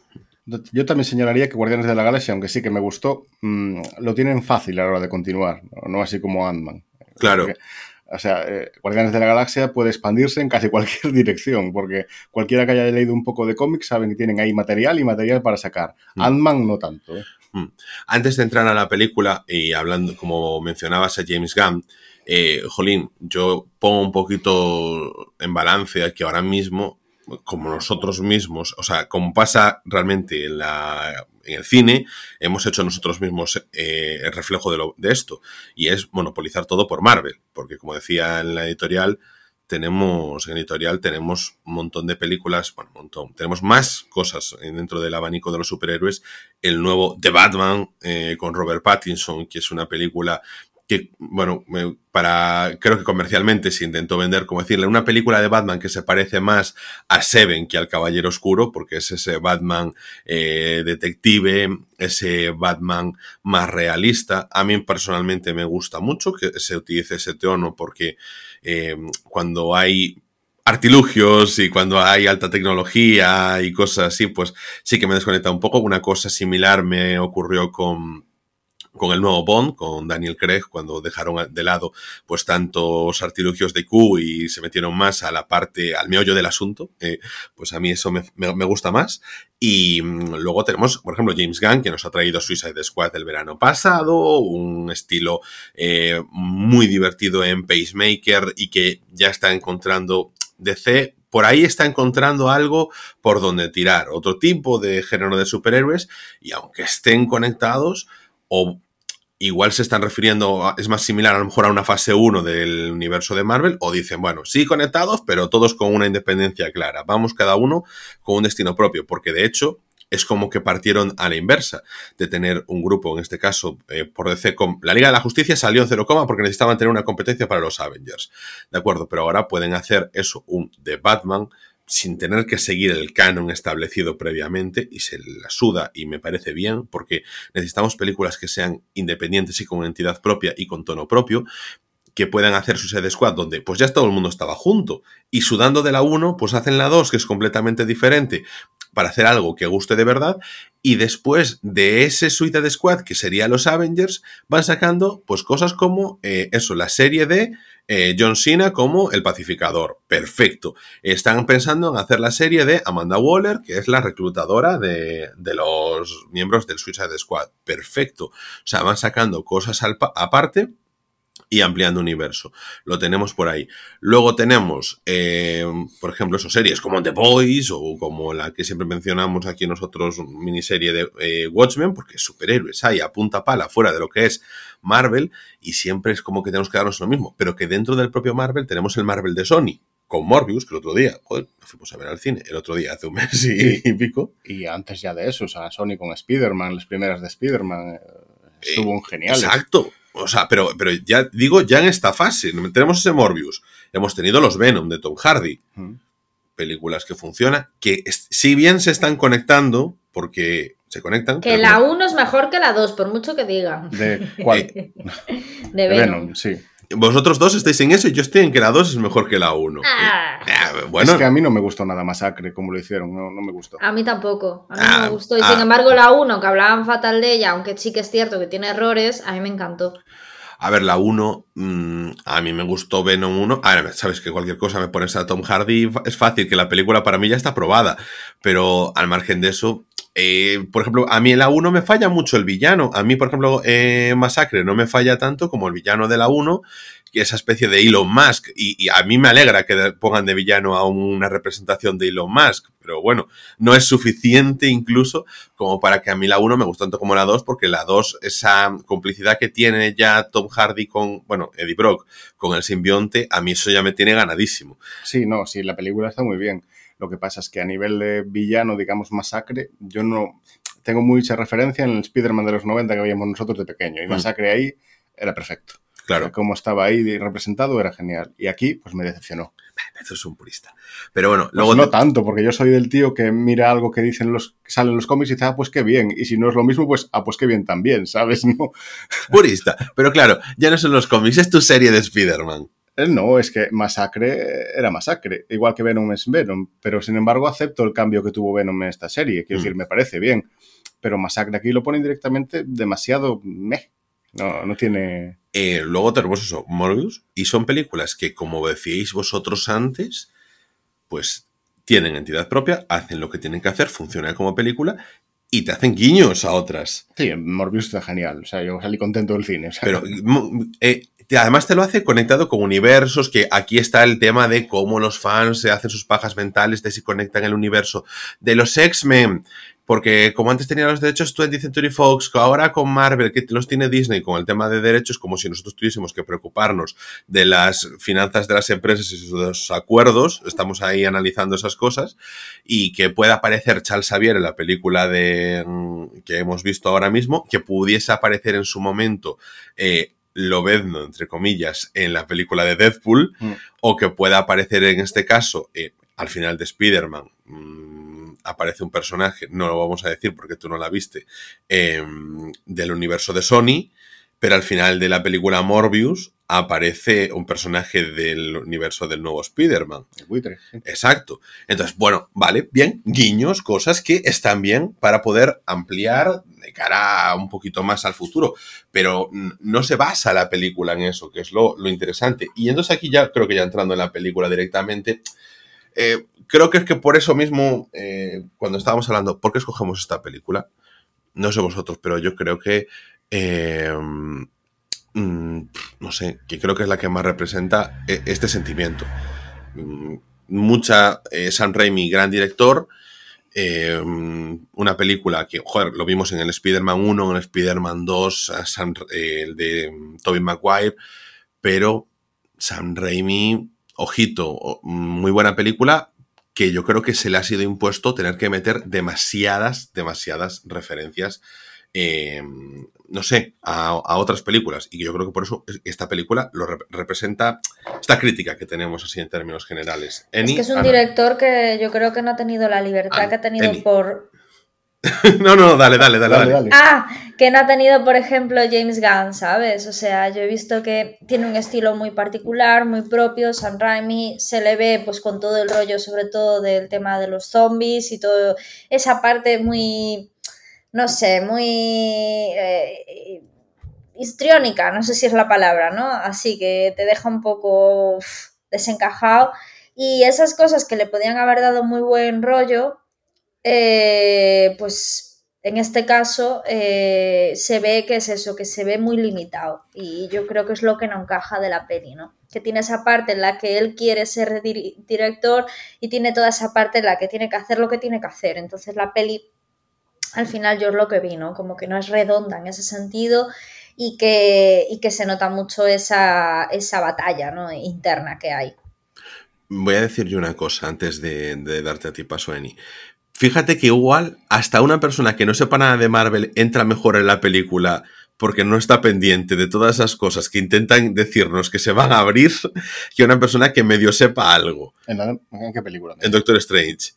Speaker 2: Yo también señalaría que Guardianes de la Galaxia, aunque sí que me gustó, mm, lo tienen fácil a la hora de continuar, no, así como Ant-Man.
Speaker 1: Claro.
Speaker 2: O sea, eh, Guardianes de la Galaxia puede expandirse en casi cualquier dirección, porque cualquiera que haya leído un poco de cómics saben que tienen ahí material y material para sacar. Mm. Ant-Man no tanto. ¿eh?
Speaker 1: Mm. Antes de entrar a la película y hablando, como mencionabas a James Gunn, eh, Jolín, yo pongo un poquito en balance que ahora mismo como nosotros mismos, o sea, como pasa realmente en, la, en el cine, hemos hecho nosotros mismos eh, el reflejo de, esto, y es monopolizar todo por Marvel, porque como decía en la editorial, tenemos, en editorial tenemos un montón de películas, bueno, un montón, tenemos más cosas dentro del abanico de los superhéroes, el nuevo The Batman eh, con Robert Pattinson, que es una película que, bueno, para, creo que comercialmente se intentó vender, como decirle, una película de Batman que se parece más a Seven que al Caballero Oscuro, porque es ese Batman eh, detective, ese Batman más realista. A mí personalmente me gusta mucho que se utilice ese tono, porque eh, cuando hay artilugios y cuando hay alta tecnología y cosas así, pues sí que me desconecta un poco. Una cosa similar me ocurrió con con el nuevo Bond, con Daniel Craig, cuando dejaron de lado pues tantos artilugios de Q y se metieron más a la parte, al meollo del asunto, eh, pues a mí eso me, gusta más. Y mm, luego tenemos, por ejemplo, James Gunn, que nos ha traído Suicide Squad el verano pasado, un estilo eh, muy divertido en Pacemaker y que ya está encontrando DC por ahí está encontrando algo por donde tirar, otro tipo de género de superhéroes, y aunque estén conectados, o igual se están refiriendo, es más similar a lo mejor a una fase 1 del universo de Marvel, o dicen, bueno, sí conectados, pero todos con una independencia clara. Vamos cada uno con un destino propio, porque de hecho es como que partieron a la inversa, de tener un grupo, en este caso, eh, por DC, con la Liga de la Justicia salió en cero porque necesitaban tener una competencia para los Avengers. De acuerdo, pero ahora pueden hacer eso, un de Batman, sin tener que seguir el canon establecido previamente y se la suda y me parece bien porque necesitamos películas que sean independientes y con entidad propia y con tono propio que puedan hacer su sede squad donde pues ya todo el mundo estaba junto y sudando de la 1 pues hacen la 2 que es completamente diferente para hacer algo que guste de verdad y después de ese Suicide Squad que sería los Avengers van sacando pues cosas como eh, eso la serie de eh, John Cena como el pacificador. Perfecto. Están pensando en hacer la serie de Amanda Waller, que es la reclutadora de, los miembros del Suicide Squad. Perfecto. O sea, van sacando cosas aparte y ampliando universo. Lo tenemos por ahí. Luego tenemos, eh, por ejemplo, esas series como The Boys o como la que siempre mencionamos aquí nosotros, miniserie de eh, Watchmen, porque superhéroes hay a punta pala fuera de lo que es Marvel y siempre es como que tenemos que darnos lo mismo, pero que dentro del propio Marvel tenemos el Marvel de Sony. Con Morbius, que el otro día, joder, fuimos a ver al cine, el otro día, hace un mes y, pico.
Speaker 2: Y antes ya de eso, o sea, Sony con Spider-Man, las primeras de Spider-Man, eh, estuvo un genial.
Speaker 1: Exacto, o sea, pero, pero ya digo, ya en esta fase, tenemos ese Morbius, hemos tenido los Venom de Tom Hardy, películas que funcionan, que si bien se están conectando, porque se conectan.
Speaker 3: Que la 1 es mejor que la 2, por mucho que digan.
Speaker 2: ¿De cuál?
Speaker 3: de Venom,
Speaker 2: sí.
Speaker 1: Vosotros dos estáis en eso y yo estoy en que la 2 es mejor que la 1.
Speaker 3: Ah.
Speaker 1: Eh, bueno.
Speaker 2: Es que a mí no me gustó nada Masacre como lo hicieron, no, me gustó.
Speaker 3: A mí tampoco, a mí no me ah, gustó. Y sin ah. embargo la 1, que hablaban fatal de ella, aunque sí que es cierto que tiene errores, a mí me encantó.
Speaker 1: A ver, la 1, mm, a mí me gustó Venom 1. A ver, sabes que cualquier cosa me pones a Tom Hardy, es fácil, que la película para mí ya está aprobada. Pero al margen de eso, eh, por ejemplo, a mí en la 1 me falla mucho el villano. A mí, por ejemplo, eh, Masacre no me falla tanto como el villano de la 1, esa especie de Elon Musk. Y, a mí me alegra que pongan de villano a una representación de Elon Musk. Pero bueno, no es suficiente incluso como para que a mí la 1 me guste tanto como la 2, porque la 2, esa complicidad que tiene ya Tom Hardy con, bueno, Eddie Brock, con el simbionte, a mí eso ya me tiene ganadísimo.
Speaker 2: Sí, no, sí, la película está muy bien. Lo que pasa es que a nivel de villano, digamos, masacre, yo no tengo mucha referencia en el Spider-Man de los 90 que veíamos nosotros de pequeño. Y mm. Masacre ahí era perfecto.
Speaker 1: Claro.
Speaker 2: Como estaba ahí representado era genial. Y aquí, pues me decepcionó.
Speaker 1: Eso es un purista. Pero bueno,
Speaker 2: pues
Speaker 1: luego.
Speaker 2: no tanto, porque yo soy del tío que mira algo que dicen los que salen los cómics y dice, ah, pues qué bien. Y si no es lo mismo, pues, ah, pues qué bien también, ¿sabes? No.
Speaker 1: Purista. Pero claro, ya no son los cómics, es tu serie de Spider-Man.
Speaker 2: Eh, no, es que Masacre era Masacre, igual que Venom es Venom, pero sin embargo acepto el cambio que tuvo Venom en esta serie, quiero mm. decir, me parece bien, pero Masacre aquí lo pone directamente demasiado meh, no, no tiene...
Speaker 1: Eh, luego tenemos eso, Morbius, y son películas que, como decíais vosotros antes, pues tienen entidad propia, hacen lo que tienen que hacer, funcionan como película y te hacen guiños a otras.
Speaker 2: Sí, Morbius está genial. O sea, yo salí contento del cine.
Speaker 1: Pero eh, además te lo hace conectado con universos, que aquí está el tema de cómo los fans se hacen sus pajas mentales de si conectan el universo de los X-Men. Porque como antes tenía los derechos 20th Century Fox, ahora con Marvel, que los tiene Disney con el tema de derechos, como si nosotros tuviésemos que preocuparnos de las finanzas de las empresas y sus acuerdos, estamos ahí analizando esas cosas, y que pueda aparecer Charles Xavier en la película de mm, que hemos visto ahora mismo, que pudiese aparecer en su momento eh, Lobezno, entre comillas, en la película de Deadpool, mm. o que pueda aparecer en este caso, eh, al final de Spider-Man, mm, aparece un personaje, no lo vamos a decir porque tú no la viste, em, del universo de Sony, pero al final de la película Morbius aparece un personaje del universo del nuevo Spider-Man. Exacto. Entonces, bueno, vale, bien, guiños, cosas que están bien para poder ampliar de cara un poquito más al futuro, pero no se basa la película en eso, que es lo, interesante. Y entonces aquí ya creo que ya entrando en la película directamente, eh, creo que es que por eso mismo, eh, cuando estábamos hablando, ¿por qué escogemos esta película? No sé vosotros, pero yo creo que eh, mm, no sé, que creo que es la que más representa este sentimiento. Mm, mucha eh, Sam Raimi, gran director, una película que, joder, lo vimos en el Spider-Man 1, en el Spider-Man 2, el de Tobey Maguire, pero Sam Raimi, ojito, muy buena película, que yo creo que se le ha sido impuesto tener que meter demasiadas, demasiadas referencias eh, no sé, a, otras películas. Y yo creo que por eso esta película lo representa esta crítica que tenemos así en términos generales.
Speaker 3: es que es un director que yo creo que no ha tenido la libertad que ha tenido por...
Speaker 1: no, no, dale, dale, dale, dale,
Speaker 3: Ah, que no ha tenido, por ejemplo, James Gunn, ¿sabes? O sea, yo he visto que tiene un estilo muy particular, muy propio. Sam Raimi se le ve pues con todo el rollo, sobre todo del tema de los zombies y todo esa parte muy no sé, muy eh, histriónica, no sé si es la palabra, ¿no? Así que te deja un poco desencajado. Y esas cosas que le podían haber dado muy buen rollo, eh, pues en este caso eh, se ve que es eso, que se ve muy limitado. Y yo creo que es lo que no encaja de la peli, ¿no? Que tiene esa parte en la que él quiere ser director y tiene toda esa parte en la que tiene que hacer lo que tiene que hacer. Entonces la peli al final yo es lo que vi, ¿no? Como que no es redonda en ese sentido y que, que se nota mucho esa, esa batalla ¿no? interna que hay.
Speaker 1: Voy a decir yo una cosa antes de, darte a ti paso, Eni. Fíjate que igual hasta una persona que no sepa nada de Marvel entra mejor en la película porque no está pendiente de todas esas cosas que intentan decirnos que se van a abrir que una persona que medio sepa algo.
Speaker 2: ¿En, qué película?
Speaker 1: En Doctor Strange.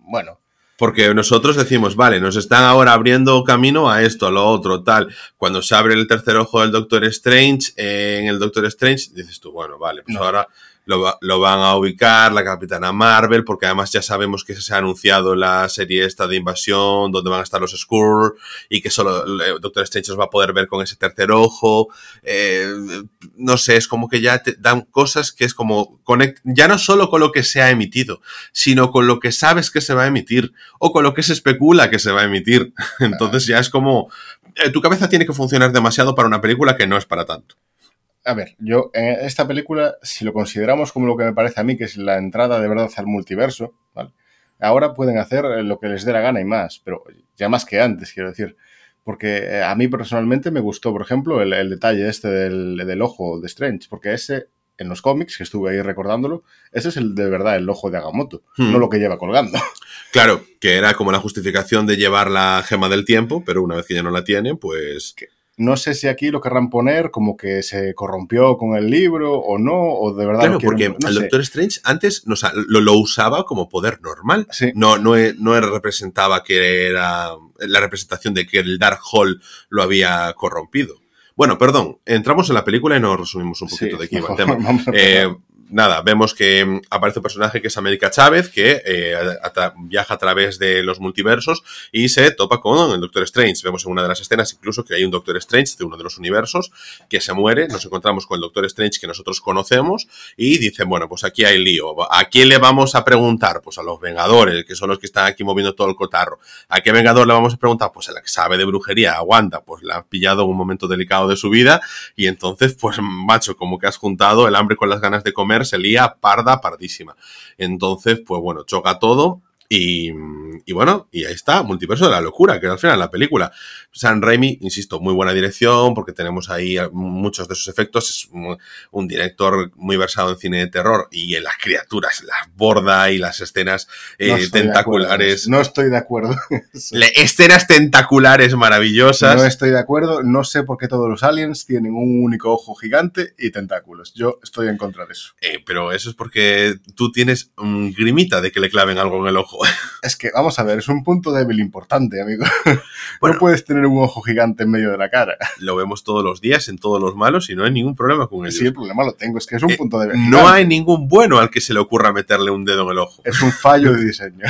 Speaker 2: Bueno,
Speaker 1: porque nosotros decimos, vale, nos están ahora abriendo camino a esto, a lo otro, tal. Cuando se abre el tercer ojo del Doctor Strange, eh, en el Doctor Strange, dices tú, bueno, vale, pues ahora lo, van a ubicar, la Capitana Marvel, porque además ya sabemos que se ha anunciado la serie esta de invasión, donde van a estar los Skrulls, y que solo Doctor Strange los va a poder ver con ese tercer ojo. Eh, no sé, es como que ya te dan cosas que es como, ya no solo con lo que se ha emitido, sino con lo que sabes que se va a emitir, o con lo que se especula que se va a emitir. Entonces ya es como, eh, tu cabeza tiene que funcionar demasiado para una película que no es para tanto.
Speaker 2: A ver, yo en esta película, si lo consideramos como lo que me parece a mí, que es la entrada de verdad al multiverso, ¿vale? Ahora pueden hacer lo que les dé la gana y más, pero ya más que antes, quiero decir. Porque eh, a mí personalmente me gustó, por ejemplo, el, el detalle este del, del, ojo de Strange, porque ese, en los cómics, que estuve ahí recordándolo, ese es el de verdad el ojo de Agamotto, hmm. no lo que lleva colgando.
Speaker 1: Claro, que era como la justificación de llevar la gema del tiempo, pero una vez que ya no la tiene, pues...
Speaker 2: Que no sé si aquí lo querrán poner como que se corrompió con el libro o no, o de verdad.
Speaker 1: Claro, porque no el. Doctor Strange antes no, lo, lo, usaba como poder normal.
Speaker 2: Sí.
Speaker 1: No, no, no representaba que era la representación de que el Dark Hall lo había corrompido. Bueno, perdón, entramos en la película y nos resumimos un poquito
Speaker 2: Sí,
Speaker 1: de aquí va el tema. Eh, nada, vemos que mm, aparece un personaje que es América Chávez, que eh, viaja a través de los multiversos y se topa con el Doctor Strange. Vemos en una de las escenas incluso que hay un Doctor Strange de uno de los universos que se muere. Nos encontramos con el Doctor Strange que nosotros conocemos y dicen, bueno, pues aquí hay lío. ¿A quién le vamos a preguntar? Pues a los Vengadores, que son los que están aquí moviendo todo el cotarro. ¿A qué Vengador le vamos a preguntar? Pues a la que sabe de brujería, a Wanda, pues la ha pillado en un momento delicado de su vida y entonces, pues, macho, como que has juntado el hambre con las ganas de comer, se lía parda, pardísima. Entonces, pues bueno, choca todo y, y bueno, y ahí está, Multiverso de la Locura, que es al final la película. San Raimi, insisto, muy buena dirección, porque tenemos ahí muchos de sus efectos. Es un, un director muy versado en cine de terror y en las criaturas, las borda y las escenas eh,
Speaker 2: No
Speaker 1: tentaculares.
Speaker 2: No estoy de acuerdo.
Speaker 1: Le- escenas tentaculares maravillosas.
Speaker 2: No estoy de acuerdo. No sé por qué todos los aliens tienen un único ojo gigante y tentáculos. Yo estoy en contra de eso.
Speaker 1: Eh, pero eso es porque tú tienes un grimita de que le claven algo en el ojo.
Speaker 2: Es que, vamos a ver, es un punto débil importante, amigo.
Speaker 1: Bueno.
Speaker 2: No puedes tener un ojo gigante en medio de la cara.
Speaker 1: Lo vemos todos los días en todos los malos y no hay ningún problema con ello.
Speaker 2: Sí, el problema lo tengo, es que es un
Speaker 1: Eh,
Speaker 2: punto débil.
Speaker 1: No hay ningún bueno al que se le ocurra meterle un dedo en el ojo.
Speaker 2: Es un fallo de diseño.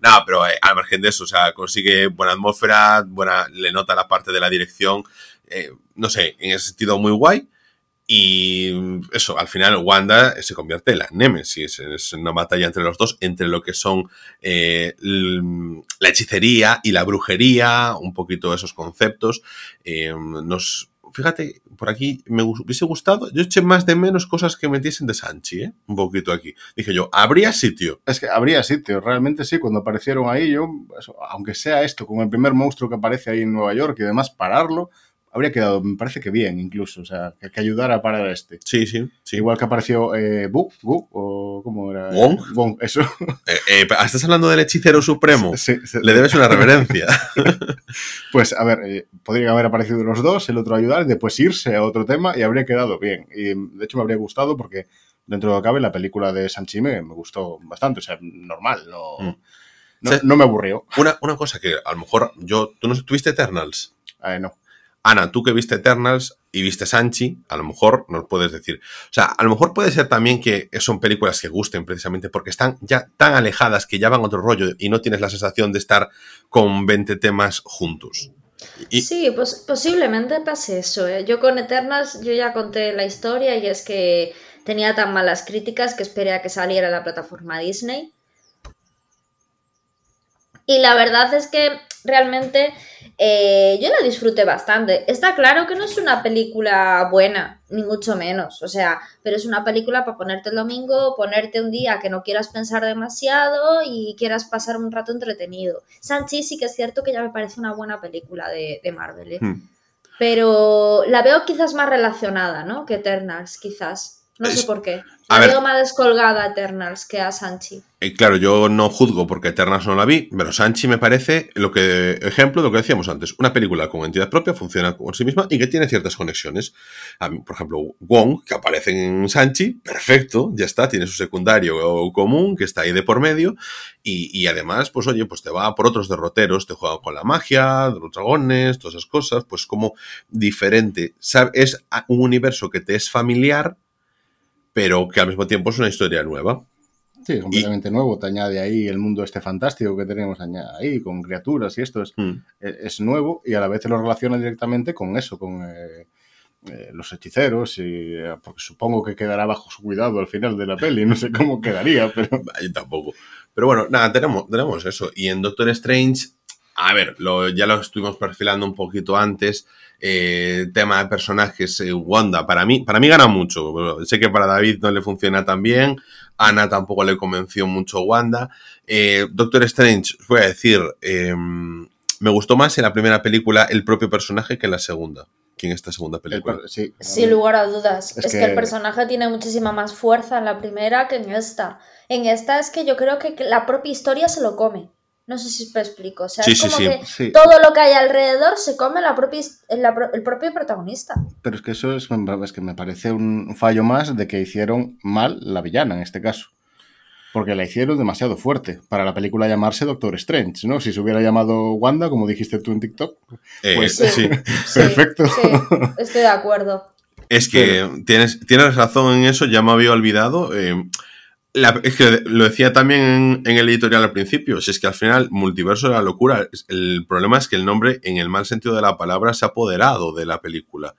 Speaker 1: No, pero eh, al margen de eso, o sea, consigue buena atmósfera, buena, le nota la parte de la dirección, eh, no sé, en ese sentido muy guay. Y eso, al final Wanda se convierte en la Némesis. Es una batalla entre los dos, entre lo que son eh, la hechicería y la brujería, un poquito esos conceptos. Eh, nos, fíjate, por aquí me hu- hubiese gustado. Yo eché más de menos cosas que metiesen de Sanchi, ¿eh? Un poquito aquí. Dije yo, habría sitio.
Speaker 2: Es que habría sitio, realmente sí, cuando aparecieron ahí, yo, aunque sea esto, como el primer monstruo que aparece ahí en Nueva York y demás, pararlo, habría quedado, me parece que bien incluso, o sea, que, que ayudara a parar a este.
Speaker 1: Sí, sí, sí.
Speaker 2: Igual que apareció eh, Bu, Gu, o ¿cómo era?
Speaker 1: Wong.
Speaker 2: Wong, eso.
Speaker 1: Eh, eh, ¿Estás hablando del hechicero supremo?
Speaker 2: Sí, sí.
Speaker 1: Le debes una reverencia.
Speaker 2: Pues, a ver, eh, podrían haber aparecido los dos, el otro ayudar, y después irse a otro tema y habría quedado bien. Y de hecho me habría gustado porque, dentro de lo que cabe, la película de Sanchi me, gustó bastante, o sea, normal, no,
Speaker 1: Mm.
Speaker 2: no, no me aburrió.
Speaker 1: Una, una cosa que a lo mejor yo. ¿Tú no tuviste Eternals?
Speaker 2: Eh, no.
Speaker 1: Ana, tú que viste Eternals y viste Sanchi, a lo mejor nos puedes decir. O sea, a lo mejor puede ser también que son películas que gusten precisamente porque están ya tan alejadas que ya van otro rollo y no tienes la sensación de estar con 20 temas juntos. Y,
Speaker 3: Sí, pues posiblemente pase eso. ¿eh? Yo con Eternals, yo ya conté la historia y es que tenía tan malas críticas que esperé a que saliera la plataforma Disney. Y la verdad es que realmente eh, yo la disfruté bastante. Está claro que no es una película buena, ni mucho menos. O sea, pero es una película para ponerte el domingo, ponerte un día que no quieras pensar demasiado y quieras pasar un rato entretenido. Sanchi sí que es cierto que ya me parece una buena película de, de Marvel. ¿eh?
Speaker 1: Hmm.
Speaker 3: Pero la veo quizás más relacionada, ¿no? Que Eternals, quizás. No
Speaker 1: Es-
Speaker 3: sé por qué.
Speaker 1: a
Speaker 3: La
Speaker 1: ver.
Speaker 3: veo más descolgada a Eternals que a Sanchi.
Speaker 1: y claro, yo no juzgo porque Eternals no la vi, pero Sanchi me parece lo que ejemplo de lo que decíamos antes. Una película con entidad propia funciona por sí misma y que tiene ciertas conexiones. A por ejemplo, Wong, que aparece en Sanchi, perfecto, ya está, tiene su secundario común que está ahí de por medio. Y, y además, pues oye, pues te va por otros derroteros, te juega con la magia, los dragones, todas esas cosas, pues como diferente. Es a- un universo que te es familiar, pero que al mismo tiempo es una historia nueva.
Speaker 2: Sí, completamente nuevo. Te añade ahí el mundo este fantástico que tenemos ahí, con criaturas y esto es,
Speaker 1: Hmm.
Speaker 2: es es nuevo y a la vez te lo relaciona directamente con eso, con eh, eh, los hechiceros y eh, porque supongo que quedará bajo su cuidado al final de la peli. No sé cómo quedaría, pero
Speaker 1: Yo tampoco. Pero bueno, nada, tenemos, tenemos eso. Y en Doctor Strange, a ver, lo, ya lo estuvimos perfilando un poquito antes. Eh, tema de personajes, eh, Wanda, para mí, para mí gana mucho. Sé que para David no le funciona tan bien. Ana tampoco le convenció mucho Wanda. Eh, Doctor Strange, voy a decir, em, me gustó más en la primera película el propio personaje que en la segunda. Que en esta segunda película.
Speaker 2: El- sí,
Speaker 3: Sin lugar a dudas.
Speaker 2: Es
Speaker 3: Es, que...
Speaker 2: que-
Speaker 3: el personaje tiene muchísima más fuerza en la primera que en esta. En esta es que yo creo que la propia historia se lo come. No sé si me explico. O sea,
Speaker 1: Sí,
Speaker 3: es como
Speaker 1: sí.
Speaker 3: que
Speaker 2: Sí.
Speaker 3: todo lo que hay alrededor se come la propia, his- la pro- el propio protagonista.
Speaker 2: Pero es que eso es, es que me parece un fallo más de que hicieron mal la villana en este caso. Porque la hicieron demasiado fuerte para la película llamarse Doctor Strange, ¿no? Si se hubiera llamado Wanda, como dijiste tú en TikTok.
Speaker 1: Eh,
Speaker 2: pues-
Speaker 1: sí.
Speaker 3: Sí.
Speaker 2: Perfecto.
Speaker 3: Sí, estoy de acuerdo.
Speaker 1: Es que tienes, tienes razón en eso, ya me había olvidado. eh, la- es que lo decía también en, el editorial al principio, si es que al final multiverso de la locura, el problema es que el nombre en el mal sentido de la palabra se ha apoderado de la película.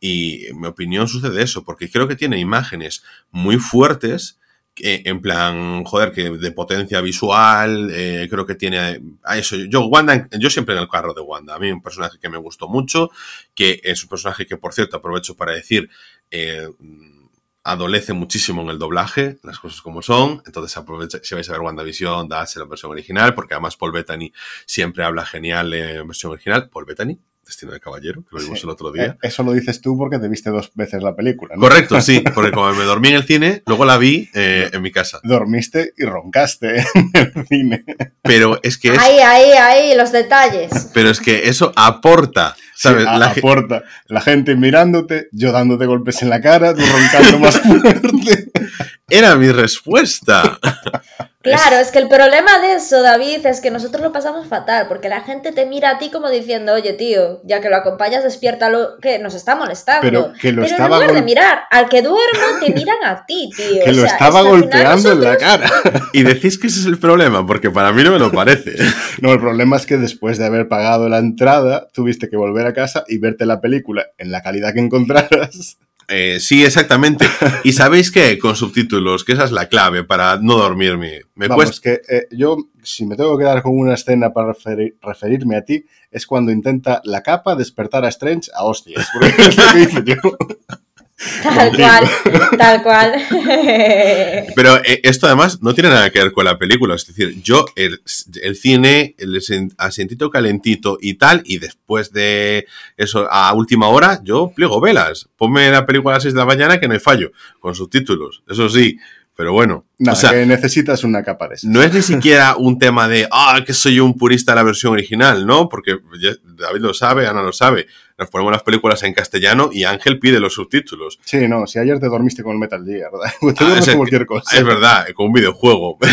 Speaker 1: Y en mi opinión sucede eso, porque creo que tiene imágenes muy fuertes, que, en plan, joder, que de potencia visual, eh, creo que tiene a eso. Yo, Wanda, yo siempre en el carro de Wanda, a mí un personaje que me gustó mucho, que es un personaje que, por cierto, aprovecho para decir, eh, adolece muchísimo en el doblaje, las cosas como son. Entonces, aprovecha, si vais a ver WandaVision, dadse la versión original, porque además Paul Bettany siempre habla genial en versión original. Paul Bettany, Destino de Caballero, que lo vimos
Speaker 2: Sí.
Speaker 1: el otro día.
Speaker 2: Eh, Eso lo dices tú porque te viste dos veces la película, ¿no?
Speaker 1: Correcto, sí, porque como me dormí en el cine, luego la vi eh, en mi casa.
Speaker 2: Dormiste y roncaste en el cine.
Speaker 1: Pero es que es,
Speaker 3: Ahí, ahí, ahí, los detalles.
Speaker 1: pero es que eso aporta, ¿sabes?
Speaker 2: A-
Speaker 1: La
Speaker 2: aporta. La gente mirándote, yo dándote golpes en la cara, tú roncando más fuerte.
Speaker 1: Era mi respuesta.
Speaker 3: Claro, es que el problema de eso, David, es que nosotros lo pasamos fatal, porque la gente te mira a ti como diciendo, oye, tío, ya que lo acompañas, despiértalo, que nos está molestando.
Speaker 2: Pero que lo
Speaker 3: Pero
Speaker 2: estaba
Speaker 3: en lugar de mirar al que duerme, te miran a ti, tío.
Speaker 2: que
Speaker 3: O
Speaker 2: lo
Speaker 3: sea,
Speaker 2: estaba golpeando en la cara.
Speaker 1: Y decís que ese es el problema, porque para mí no me lo parece.
Speaker 2: No, el problema es que después de haber pagado la entrada, tuviste que volver a casa y verte la película en la calidad que encontraras.
Speaker 1: Eh, sí, exactamente. Y sabéis qué, con subtítulos, que esa es la clave para no dormirme. Me
Speaker 2: Vamos,
Speaker 1: cuesta.
Speaker 2: que eh, yo, si me tengo que quedar con una escena para referi- referirme a ti, es cuando intenta la capa despertar a Strange a hostias. Porque es lo que hice yo.
Speaker 3: Tal cual, tal cual.
Speaker 1: Pero eh, esto además no tiene nada que ver con la película. Es decir, yo el, el cine, el asientito calentito y tal, y después de eso, a última hora, yo pliego velas. Ponme la película a las 6 de la mañana que no hay fallo, con subtítulos. Eso sí, pero bueno.
Speaker 2: Nada,
Speaker 1: o sea,
Speaker 2: que necesitas una capa de esas.
Speaker 1: no es ni siquiera un tema de, ah, que soy un purista de la versión original, ¿no? Porque David lo sabe, Ana lo sabe. Nos ponemos las películas en castellano y Ángel pide los subtítulos.
Speaker 2: Sí, no, si ayer te dormiste con el Metal Gear, ¿verdad? Te
Speaker 1: Ah,
Speaker 2: con cualquier cosa.
Speaker 1: Es verdad, con un videojuego.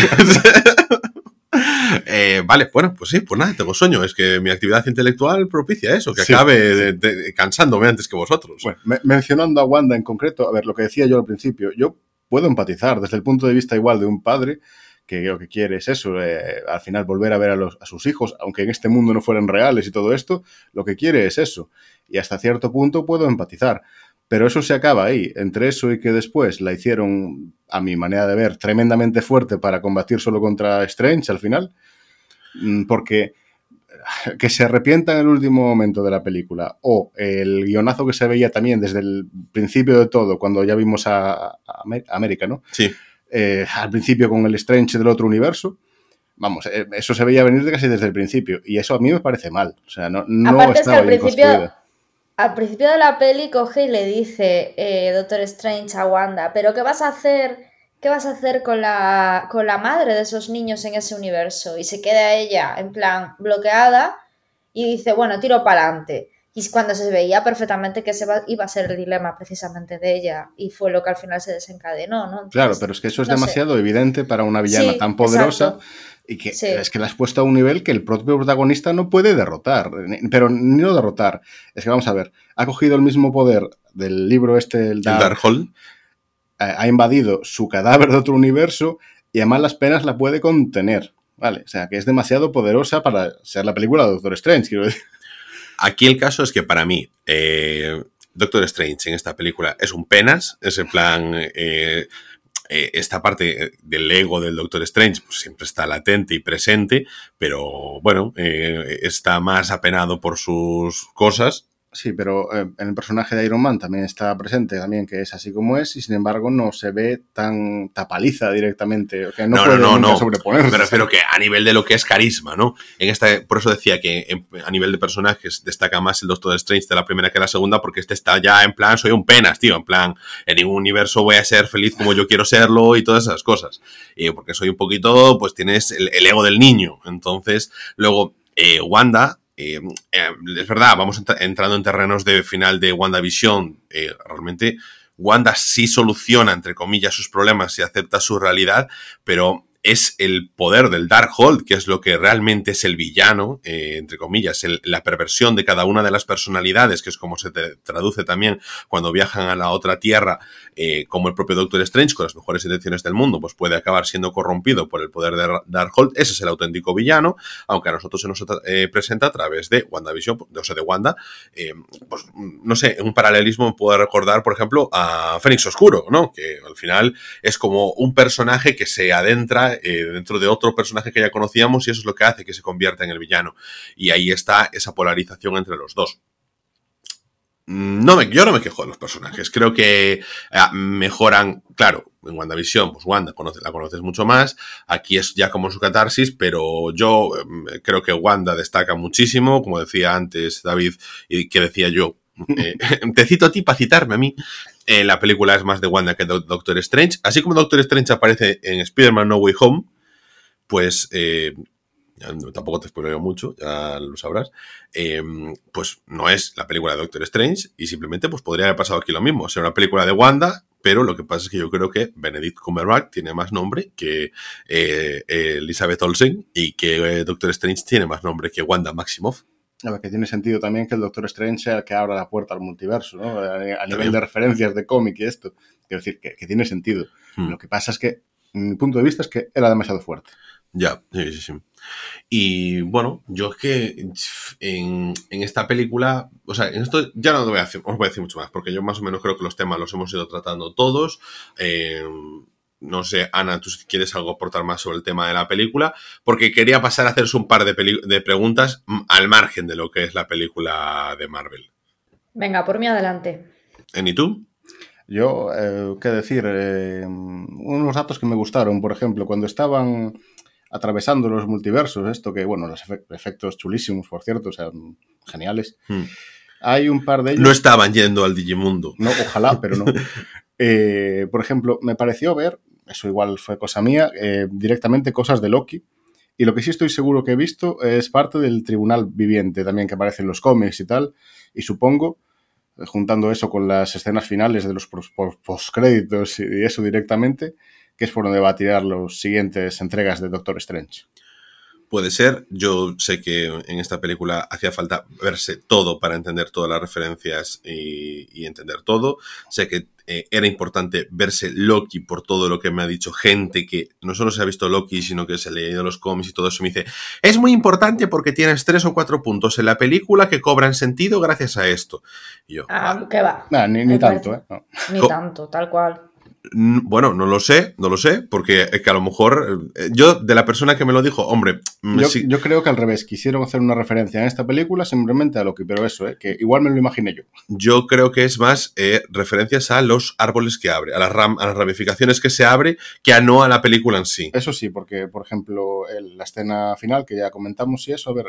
Speaker 1: Eh, vale, bueno, pues sí, pues nada, tengo sueño. Es que mi actividad intelectual propicia eso, que
Speaker 2: Sí,
Speaker 1: acabe
Speaker 2: sí.
Speaker 1: de- de- cansándome antes que vosotros.
Speaker 2: Bueno, me- mencionando a Wanda en concreto, a ver, lo que decía yo al principio, yo puedo empatizar desde el punto de vista igual de un padre que lo que quiere es eso, eh, al final volver a ver a, los- a sus hijos, aunque en este mundo no fueran reales y todo esto, lo que quiere es eso. Y hasta cierto punto puedo empatizar. Pero eso se acaba ahí, entre eso y que después la hicieron, a mi manera de ver, tremendamente fuerte para combatir solo contra Strange al final, Mm, porque que se arrepienta en el último momento de la película o el guionazo que se veía también desde el principio de todo, cuando ya vimos a, a Amé- América, ¿no?
Speaker 1: Sí,
Speaker 2: Eh, al principio con el Strange del otro universo. Vamos, eh, eso se veía venir de casi desde el principio y eso a mí me parece mal. O sea, no, no
Speaker 3: Aparte es que
Speaker 2: estaba
Speaker 3: al
Speaker 2: bien
Speaker 3: principio,
Speaker 2: construida.
Speaker 3: Al principio de la peli coge y le dice eh, Doctor Strange a Wanda, pero ¿qué vas a hacer? ¿Qué vas a hacer con la, con la madre de esos niños en ese universo? Y se queda ella en plan bloqueada y dice, bueno, tiro para adelante. Y es cuando se veía perfectamente que ese va- iba a ser el dilema precisamente de ella y fue lo que al final se desencadenó, ¿no? Entonces,
Speaker 2: Claro, pero es que eso es
Speaker 3: no sé.
Speaker 2: demasiado evidente para una villana
Speaker 3: Sí,
Speaker 2: tan poderosa
Speaker 3: exacto.
Speaker 2: y que
Speaker 3: Sí.
Speaker 2: es que la has puesto a un nivel que el propio protagonista no puede derrotar. Pero ni no derrotar. Es que vamos a ver, ha cogido el mismo poder del libro este, el
Speaker 1: el
Speaker 2: Dark, eh, ha invadido su cadáver de otro universo y a malas penas la puede contener. Vale, o sea, que es demasiado poderosa para ser la película de Doctor Strange, quiero decir.
Speaker 1: Aquí el caso es que para mí, eh, Doctor Strange en esta película es un penas, es plan. eh, eh, esta parte del ego del Doctor Strange pues, siempre está latente y presente, pero bueno, está más apenado por sus cosas
Speaker 2: Sí, pero eh, en el personaje de Iron Man también está presente, también que es así como es, y sin embargo no se ve tan tapaliza directamente, que no, puede no, no, sobreponerse.
Speaker 1: Me refiero que a nivel de lo que es carisma, ¿no? En esta, por eso decía que a nivel de personajes destaca más el Doctor Strange de la primera que la segunda, porque este está ya en plan, soy un penas, tío, en plan, en ningún universo voy a ser feliz como yo quiero serlo y todas esas cosas. Y porque soy un poquito, pues tienes el, ego del niño. Entonces, luego, eh, Wanda eh, eh, es verdad, vamos entrando en terrenos de final de WandaVision. Eh, realmente, Wanda sí soluciona, entre comillas, sus problemas y acepta su realidad, pero es el poder del Darkhold, que es lo que realmente es el villano, eh, entre comillas, la perversión de cada una de las personalidades, que es como se traduce también cuando viajan a la otra tierra, eh, como el propio Doctor Strange, con las mejores intenciones del mundo, pues puede acabar siendo corrompido por el poder de Darkhold. Ese es el auténtico villano, aunque a nosotros se nos eh, presenta a través de WandaVision, o sea, de Wanda. pues, no sé, un paralelismo puedo recordar, por ejemplo, a Fénix Oscuro, ¿no? Que al final es como un personaje que se adentra eh, dentro de otro personaje que ya conocíamos y eso es lo que hace que se convierta en el villano. Y ahí está esa polarización entre los dos. Mm, no me, yo no me quejo de los personajes. Creo que ah, mejoran, claro, en WandaVision, pues Wanda la conoces mucho más. Aquí es ya como su catarsis, pero yo mm, creo que Wanda destaca muchísimo, como decía antes David y que decía yo. Eh, te cito a ti para citarme a mí. Eh, la película es más de Wanda que de Doctor Strange. Así como Doctor Strange aparece en Spider-Man No Way Home, pues eh, tampoco te spoileo mucho, ya lo sabrás, em, pues no es la película de Doctor Strange y simplemente pues podría haber pasado aquí lo mismo, ser una película de Wanda, pero lo que pasa es que yo creo que Benedict Cumberbatch tiene más nombre que eh, Elizabeth Olsen y que Doctor Strange tiene más nombre que Wanda Maximoff.
Speaker 2: A ver, que tiene sentido también que el Doctor Strange sea el que abra la puerta al multiverso, ¿no? A, nivel de referencias de cómic y esto. Quiero decir, que, tiene sentido. Hmm. Lo que pasa es que, mi punto de vista, es que era demasiado fuerte.
Speaker 1: Ya, sí, sí, sí. Y bueno, yo es que en, esta película, o sea, en esto ya no voy a decir, os voy a decir mucho más, porque yo más o menos creo que los temas los hemos ido tratando todos. Eh, no sé, Ana, tú si quieres algo aportar más sobre el tema de la película, porque quería pasar a hacerse un par de, de preguntas mm, al margen de lo que es la película de Marvel.
Speaker 3: Venga, por mí adelante.
Speaker 1: ¿Y tú?
Speaker 2: Yo, eh, qué decir, eh, unos datos que me gustaron, por ejemplo, cuando estaban atravesando los multiversos, esto que, bueno, los efectos chulísimos, por cierto, o sea, geniales. Hmm. Hay un par de ellos.
Speaker 1: No estaban yendo al Digimundo.
Speaker 2: No, ojalá, pero no. Eh, por ejemplo, me pareció ver eso igual fue cosa mía, eh, directamente cosas de Loki. Y lo que sí estoy seguro que he visto es parte del tribunal viviente también que aparece en los cómics y tal. Y supongo, eh, juntando eso con las escenas finales de los postcréditos y eso directamente, que es por donde va a tirar las siguientes entregas de Doctor Strange.
Speaker 1: Puede ser, yo sé que en esta película hacía falta verse todo para entender todas las referencias y, entender todo. Sé que eh, era importante verse Loki por todo lo que me ha dicho gente que no solo se ha visto Loki, sino que se ha leído los cómics y todo eso. Me dice, es muy importante porque tienes tres o cuatro puntos en la película que cobran sentido gracias a esto. Y yo,
Speaker 3: ah, ¿qué va?
Speaker 2: ni, tanto, ¿eh?
Speaker 3: Ni tanto, tal cual.
Speaker 1: Bueno, no lo sé, no lo sé, porque es que a lo mejor eh, yo, de la persona que me lo dijo, hombre.
Speaker 2: Yo, yo, creo que al revés, quisieron hacer una referencia en esta película simplemente a Loki, pero eso, eh, que igual me lo imaginé yo.
Speaker 1: Yo creo que es más eh, referencias a los árboles que abre, a las, a las ramificaciones que se abre, que a no a la película en sí.
Speaker 2: Eso sí, porque, por ejemplo, la escena final que ya comentamos y eso, a ver,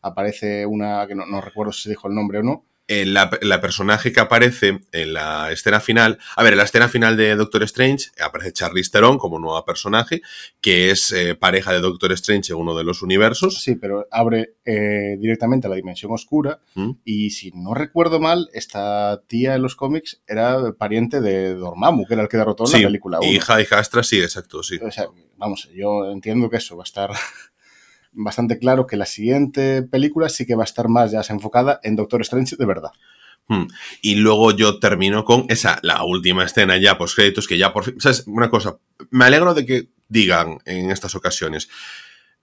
Speaker 2: aparece una que no, no recuerdo si se dijo el nombre o no
Speaker 1: la, personaje que aparece en la escena final, a ver, en la escena final de Doctor Strange aparece Charlize Theron como nueva personaje, que es eh, pareja de Doctor Strange en uno de los universos.
Speaker 2: Sí, pero abre eh, directamente a la dimensión oscura ¿Mm? y si no recuerdo mal, esta tía en los cómics era pariente de Dormammu, que era el que derrotó en la película 1.
Speaker 1: Hija, hijastra, sí, exacto, sí.
Speaker 2: O sea, vamos, yo entiendo que eso va a estar bastante claro que la siguiente película sí que va a estar más ya enfocada en Doctor Strange de verdad.
Speaker 1: Hmm. Y luego yo termino con esa, la última escena ya post créditos, que ya por fin. ¿Sabes? Una cosa, me alegro de que digan en estas ocasiones.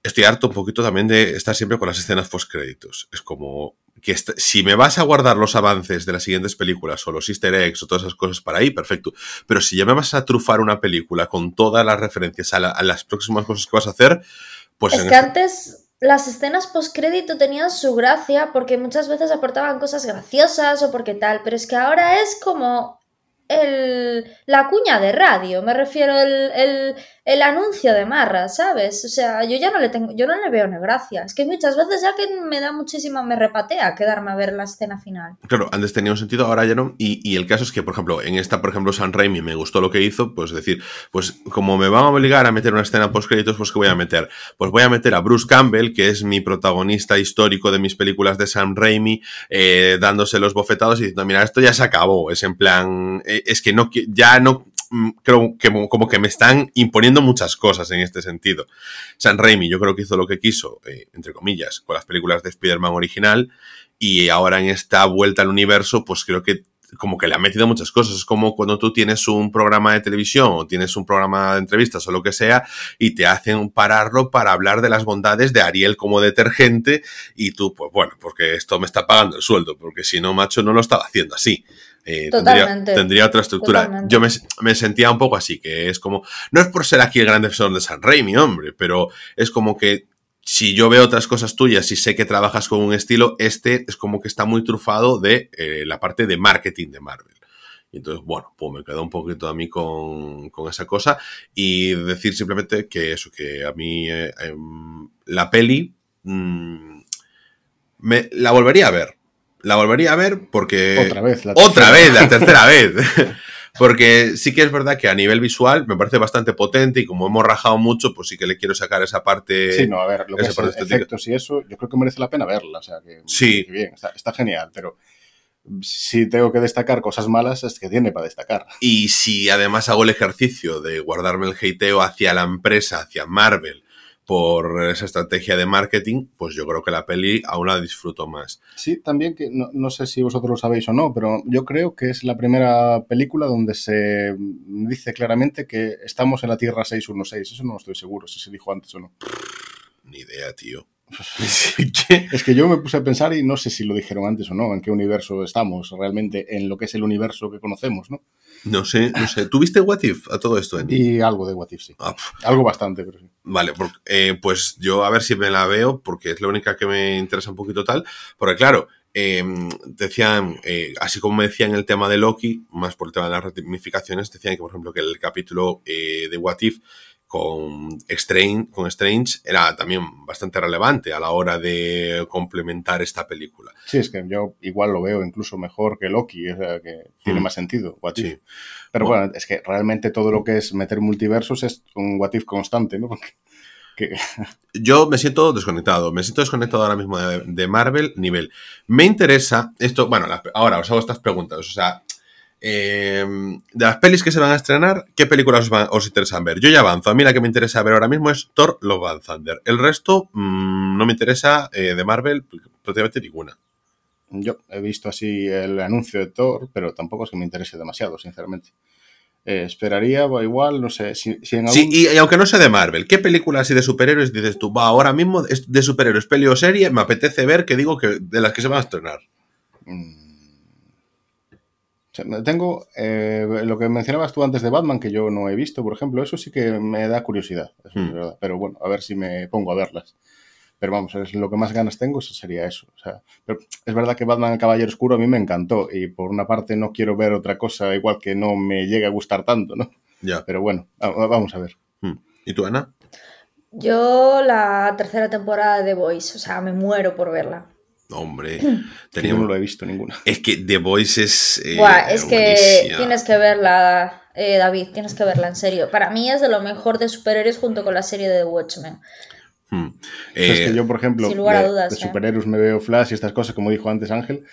Speaker 1: Estoy harto un poquito también de estar siempre con las escenas post créditos. Es como, que si me vas a guardar los avances de las siguientes películas o los easter eggs o todas esas cosas para ahí, perfecto. Pero si ya me vas a trufar una película con todas las referencias a, las próximas cosas que vas a hacer, pues...
Speaker 3: Es que antes las escenas post-crédito tenían su gracia porque muchas veces aportaban cosas graciosas o porque tal, pero es que ahora es como el, la cuña de radio, me refiero el, el, anuncio de Marra, ¿sabes? O sea, yo ya no le tengo, yo no le veo una gracia. Es que muchas veces ya que me da muchísima, me repatea quedarme a ver la escena final.
Speaker 1: Claro, antes tenía un sentido, ahora ya no. Y, y el caso es que, por ejemplo, en esta, por ejemplo, San Raimi me gustó lo que hizo, pues decir, pues como me van a obligar a meter una escena post créditos, pues ¿qué voy a meter? Pues voy a meter a Bruce Campbell, que es mi protagonista histórico de mis películas de San Raimi, eh, dándose los bofetados y diciendo, mira, esto ya se acabó. Es en plan, eh, es que no, ya no, mm, creo que como que me están imponiendo muchas cosas en este sentido. San Raimi yo creo que hizo lo que quiso, eh, entre comillas, con las películas de Spider-Man original y ahora en esta vuelta al universo pues creo que como que le ha metido muchas cosas. Es como cuando tú tienes un programa de televisión o tienes un programa de entrevistas o lo que sea y te hacen pararlo para hablar de las bondades de Ariel como detergente y tú, pues bueno, porque esto me está pagando el sueldo, porque si no, macho, no lo estaba haciendo así. Eh, tendría, otra estructura. Yo me, sentía un poco así, que es como, no es por ser aquí el gran defensor de San Rey, mi hombre, pero es como que si yo veo otras cosas tuyas y sé que trabajas con un estilo, este es como que está muy trufado de eh, la parte de marketing de Marvel. Y entonces, bueno, pues me quedo un poquito a mí con, esa cosa y decir simplemente que eso, que a mí eh, em, la peli mm, me, la volvería a ver la volvería a ver porque...
Speaker 2: Otra vez,
Speaker 1: la Otra vez, la tercera vez. Porque sí que es verdad que a nivel visual me parece bastante potente y como hemos rajado mucho, pues sí que le quiero sacar esa parte.
Speaker 2: Sí, no, a ver, lo que es efectos y eso, yo creo que merece la pena verla. O sea, que,
Speaker 1: sí.
Speaker 2: bien, está, genial, pero si tengo que destacar cosas malas, es que tiene para destacar.
Speaker 1: Y si además hago el ejercicio de guardarme el hateo hacia la empresa, hacia Marvel, por esa estrategia de marketing, pues yo creo que la peli aún la disfruto más.
Speaker 2: Sí, también que no, sé si vosotros lo sabéis o no, pero yo creo que es la primera película donde se dice claramente que estamos en la Tierra 616. Eso no estoy seguro si se dijo antes o no.
Speaker 1: Ni idea, tío.
Speaker 2: es que yo me puse a pensar y no sé si lo dijeron antes o no, en qué universo estamos realmente, en lo que es el universo que conocemos, ¿no?
Speaker 1: No sé, no sé. ¿Tuviste What If a todo esto?
Speaker 2: Y algo de What If, sí. Ah, algo bastante, pero sí.
Speaker 1: Vale, eh, pues yo a ver si me la veo, porque es la única que me interesa un poquito tal. Porque claro, em, decían, eh, así como me decían el tema de Loki, más por el tema de las ramificaciones, decían que, por ejemplo, que el capítulo eh, de What If con Strange, con Strange era también bastante relevante a la hora de complementar esta película.
Speaker 2: Sí, es que yo igual lo veo incluso mejor que Loki, o sea, que tiene mm. más sentido. What sí. Pero bueno. es que realmente todo lo que es meter multiversos es un what if constante, ¿no?
Speaker 1: Yo me siento desconectado, me siento desconectado ahora mismo de, Marvel nivel. Me interesa esto, bueno, ahora os hago estas preguntas, o sea, eh, de las pelis que se van a estrenar, ¿qué películas os, interesan ver? Yo ya avanzo. A mí la que me interesa ver ahora mismo es Thor Love and Thunder. El resto mm, no me interesa eh, de Marvel prácticamente ninguna.
Speaker 2: Yo he visto así el anuncio de Thor, pero tampoco es que me interese demasiado, sinceramente. Eh, esperaría, igual, no sé, si, en
Speaker 1: Sí, y, aunque no sea de Marvel, ¿qué películas así de superhéroes dices tú? Va, ahora mismo de superhéroes, peli o serie, me apetece ver que digo que de las que se van a estrenar. Mm
Speaker 2: tengo eh, lo que mencionabas tú antes de Batman, que yo no he visto, por ejemplo, eso sí que me da curiosidad, hmm. Pero bueno, a ver si me pongo a verlas. Pero vamos, es lo que más ganas tengo sería eso. es verdad que Batman el Caballero Oscuro a mí me encantó y por una parte no quiero ver otra cosa igual que no me llegue a gustar tanto, ¿no?
Speaker 1: Ya.
Speaker 2: Pero bueno, vamos a ver.
Speaker 1: Hmm. ¿Y tú, Ana?
Speaker 3: Yo la tercera temporada de Voice, o sea, me muero por verla.
Speaker 1: Hombre,
Speaker 2: teníamos... no lo he visto ninguna.
Speaker 1: Es que The Voice es.
Speaker 3: Eh, es que tienes que verla, eh, David, tienes que verla en serio. Para mí es de lo mejor de superhéroes junto con la serie de The Watchmen.
Speaker 1: Hmm.
Speaker 2: es que yo, por ejemplo, de, de superhéroes me veo Flash y estas cosas, como dijo antes Ángel,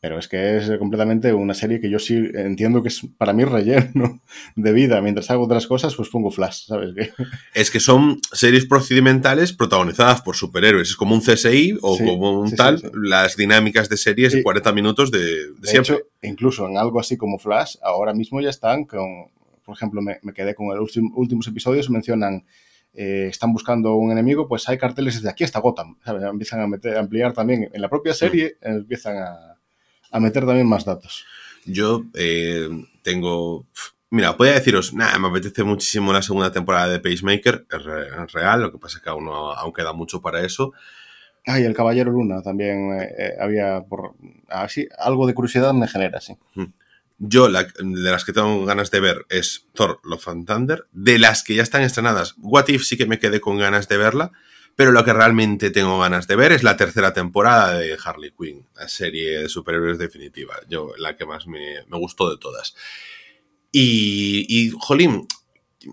Speaker 2: pero es que es completamente una serie que yo sí entiendo que es para mí relleno de vida. Mientras hago otras cosas, pues pongo flash, ¿sabes? qué?
Speaker 1: Es que son series procedimentales protagonizadas por superhéroes. Es como un CSI o como un tal, las dinámicas de series de 40 minutos de, de, siempre. Hecho,
Speaker 2: incluso en algo así como Flash, ahora mismo ya están con, por ejemplo, me, quedé con los últimos episodios, mencionan eh, están buscando un enemigo, pues hay carteles desde aquí hasta Gotham. ¿sabes? Empiezan a, meter, a ampliar también en la propia serie, empiezan a, a meter también más datos.
Speaker 1: Yo eh, tengo. Mira, podría deciros, nada, me apetece muchísimo la segunda temporada de Pacemaker, es, re- es real, lo que pasa es que aún, no- aún queda mucho para eso.
Speaker 2: Ah, y el Caballero Luna también eh, eh, había por así algo de curiosidad me genera, sí.
Speaker 1: Yo, la- de las que tengo ganas de ver es Thor, Love and Thunder. De las que ya están estrenadas, What If sí que me quedé con ganas de verla, pero lo que realmente tengo ganas de ver es la tercera temporada de Harley Quinn, la serie de superhéroes definitiva. Yo, la que más me, me gustó de todas. Y, y Jolín,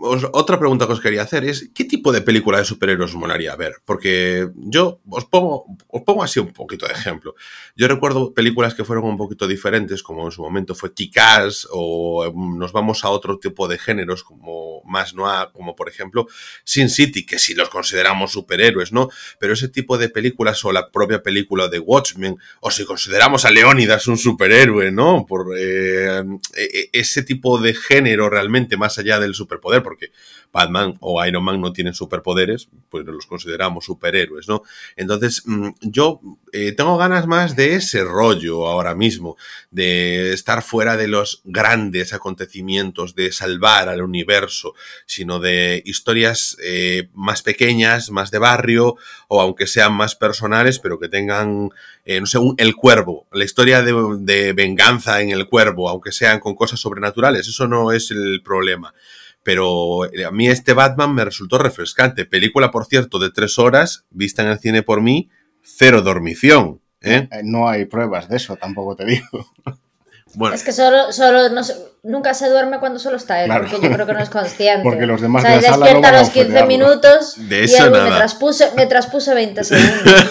Speaker 1: otra pregunta que os quería hacer es, ¿qué tipo de película de superhéroes molaría ver? Porque yo os pongo, os pongo así un poquito de ejemplo. Yo recuerdo películas que fueron un poquito diferentes, como en su momento fue Kick-Ass, o mm, nos vamos a otro tipo de géneros, como más noir, como por ejemplo Sin City, que sí los consideramos superhéroes, ¿no? Pero ese tipo de películas, o la propia película de Watchmen, o si consideramos a Leónidas un superhéroe, ¿no? Por eh, e- ese tipo de género realmente, más allá del superpoder, porque Batman o Iron Man no tienen superpoderes, pues los consideramos superhéroes, ¿no? Entonces, mm, yo eh, tengo ganas más de ese rollo ahora mismo, de estar fuera de los grandes acontecimientos, de salvar al universo, sino de historias eh, más pequeñas, más de barrio, o aunque sean más personales, pero que tengan, eh, no sé, un- el cuervo, la historia de venganza en el cuervo, aunque sean con cosas sobrenaturales, eso no es el problema pero eh, a mí este Batman me resultó refrescante. Película, por cierto, de tres horas, vista en el cine por mí, cero dormición. ¿eh?
Speaker 2: Eh, No hay pruebas de eso, tampoco te digo.
Speaker 1: Bueno,
Speaker 3: Es que solo, solo no nunca se duerme cuando solo está él,
Speaker 2: Claro.
Speaker 3: porque yo creo que no es consciente.
Speaker 2: Porque los demás
Speaker 3: o sea,
Speaker 2: de la sala
Speaker 3: despierta
Speaker 2: no
Speaker 3: a los 15
Speaker 2: ofenderlo.
Speaker 3: minutos
Speaker 1: De
Speaker 3: y
Speaker 1: eso
Speaker 3: me
Speaker 1: nada.
Speaker 3: traspuse, me traspuse 20 segundos.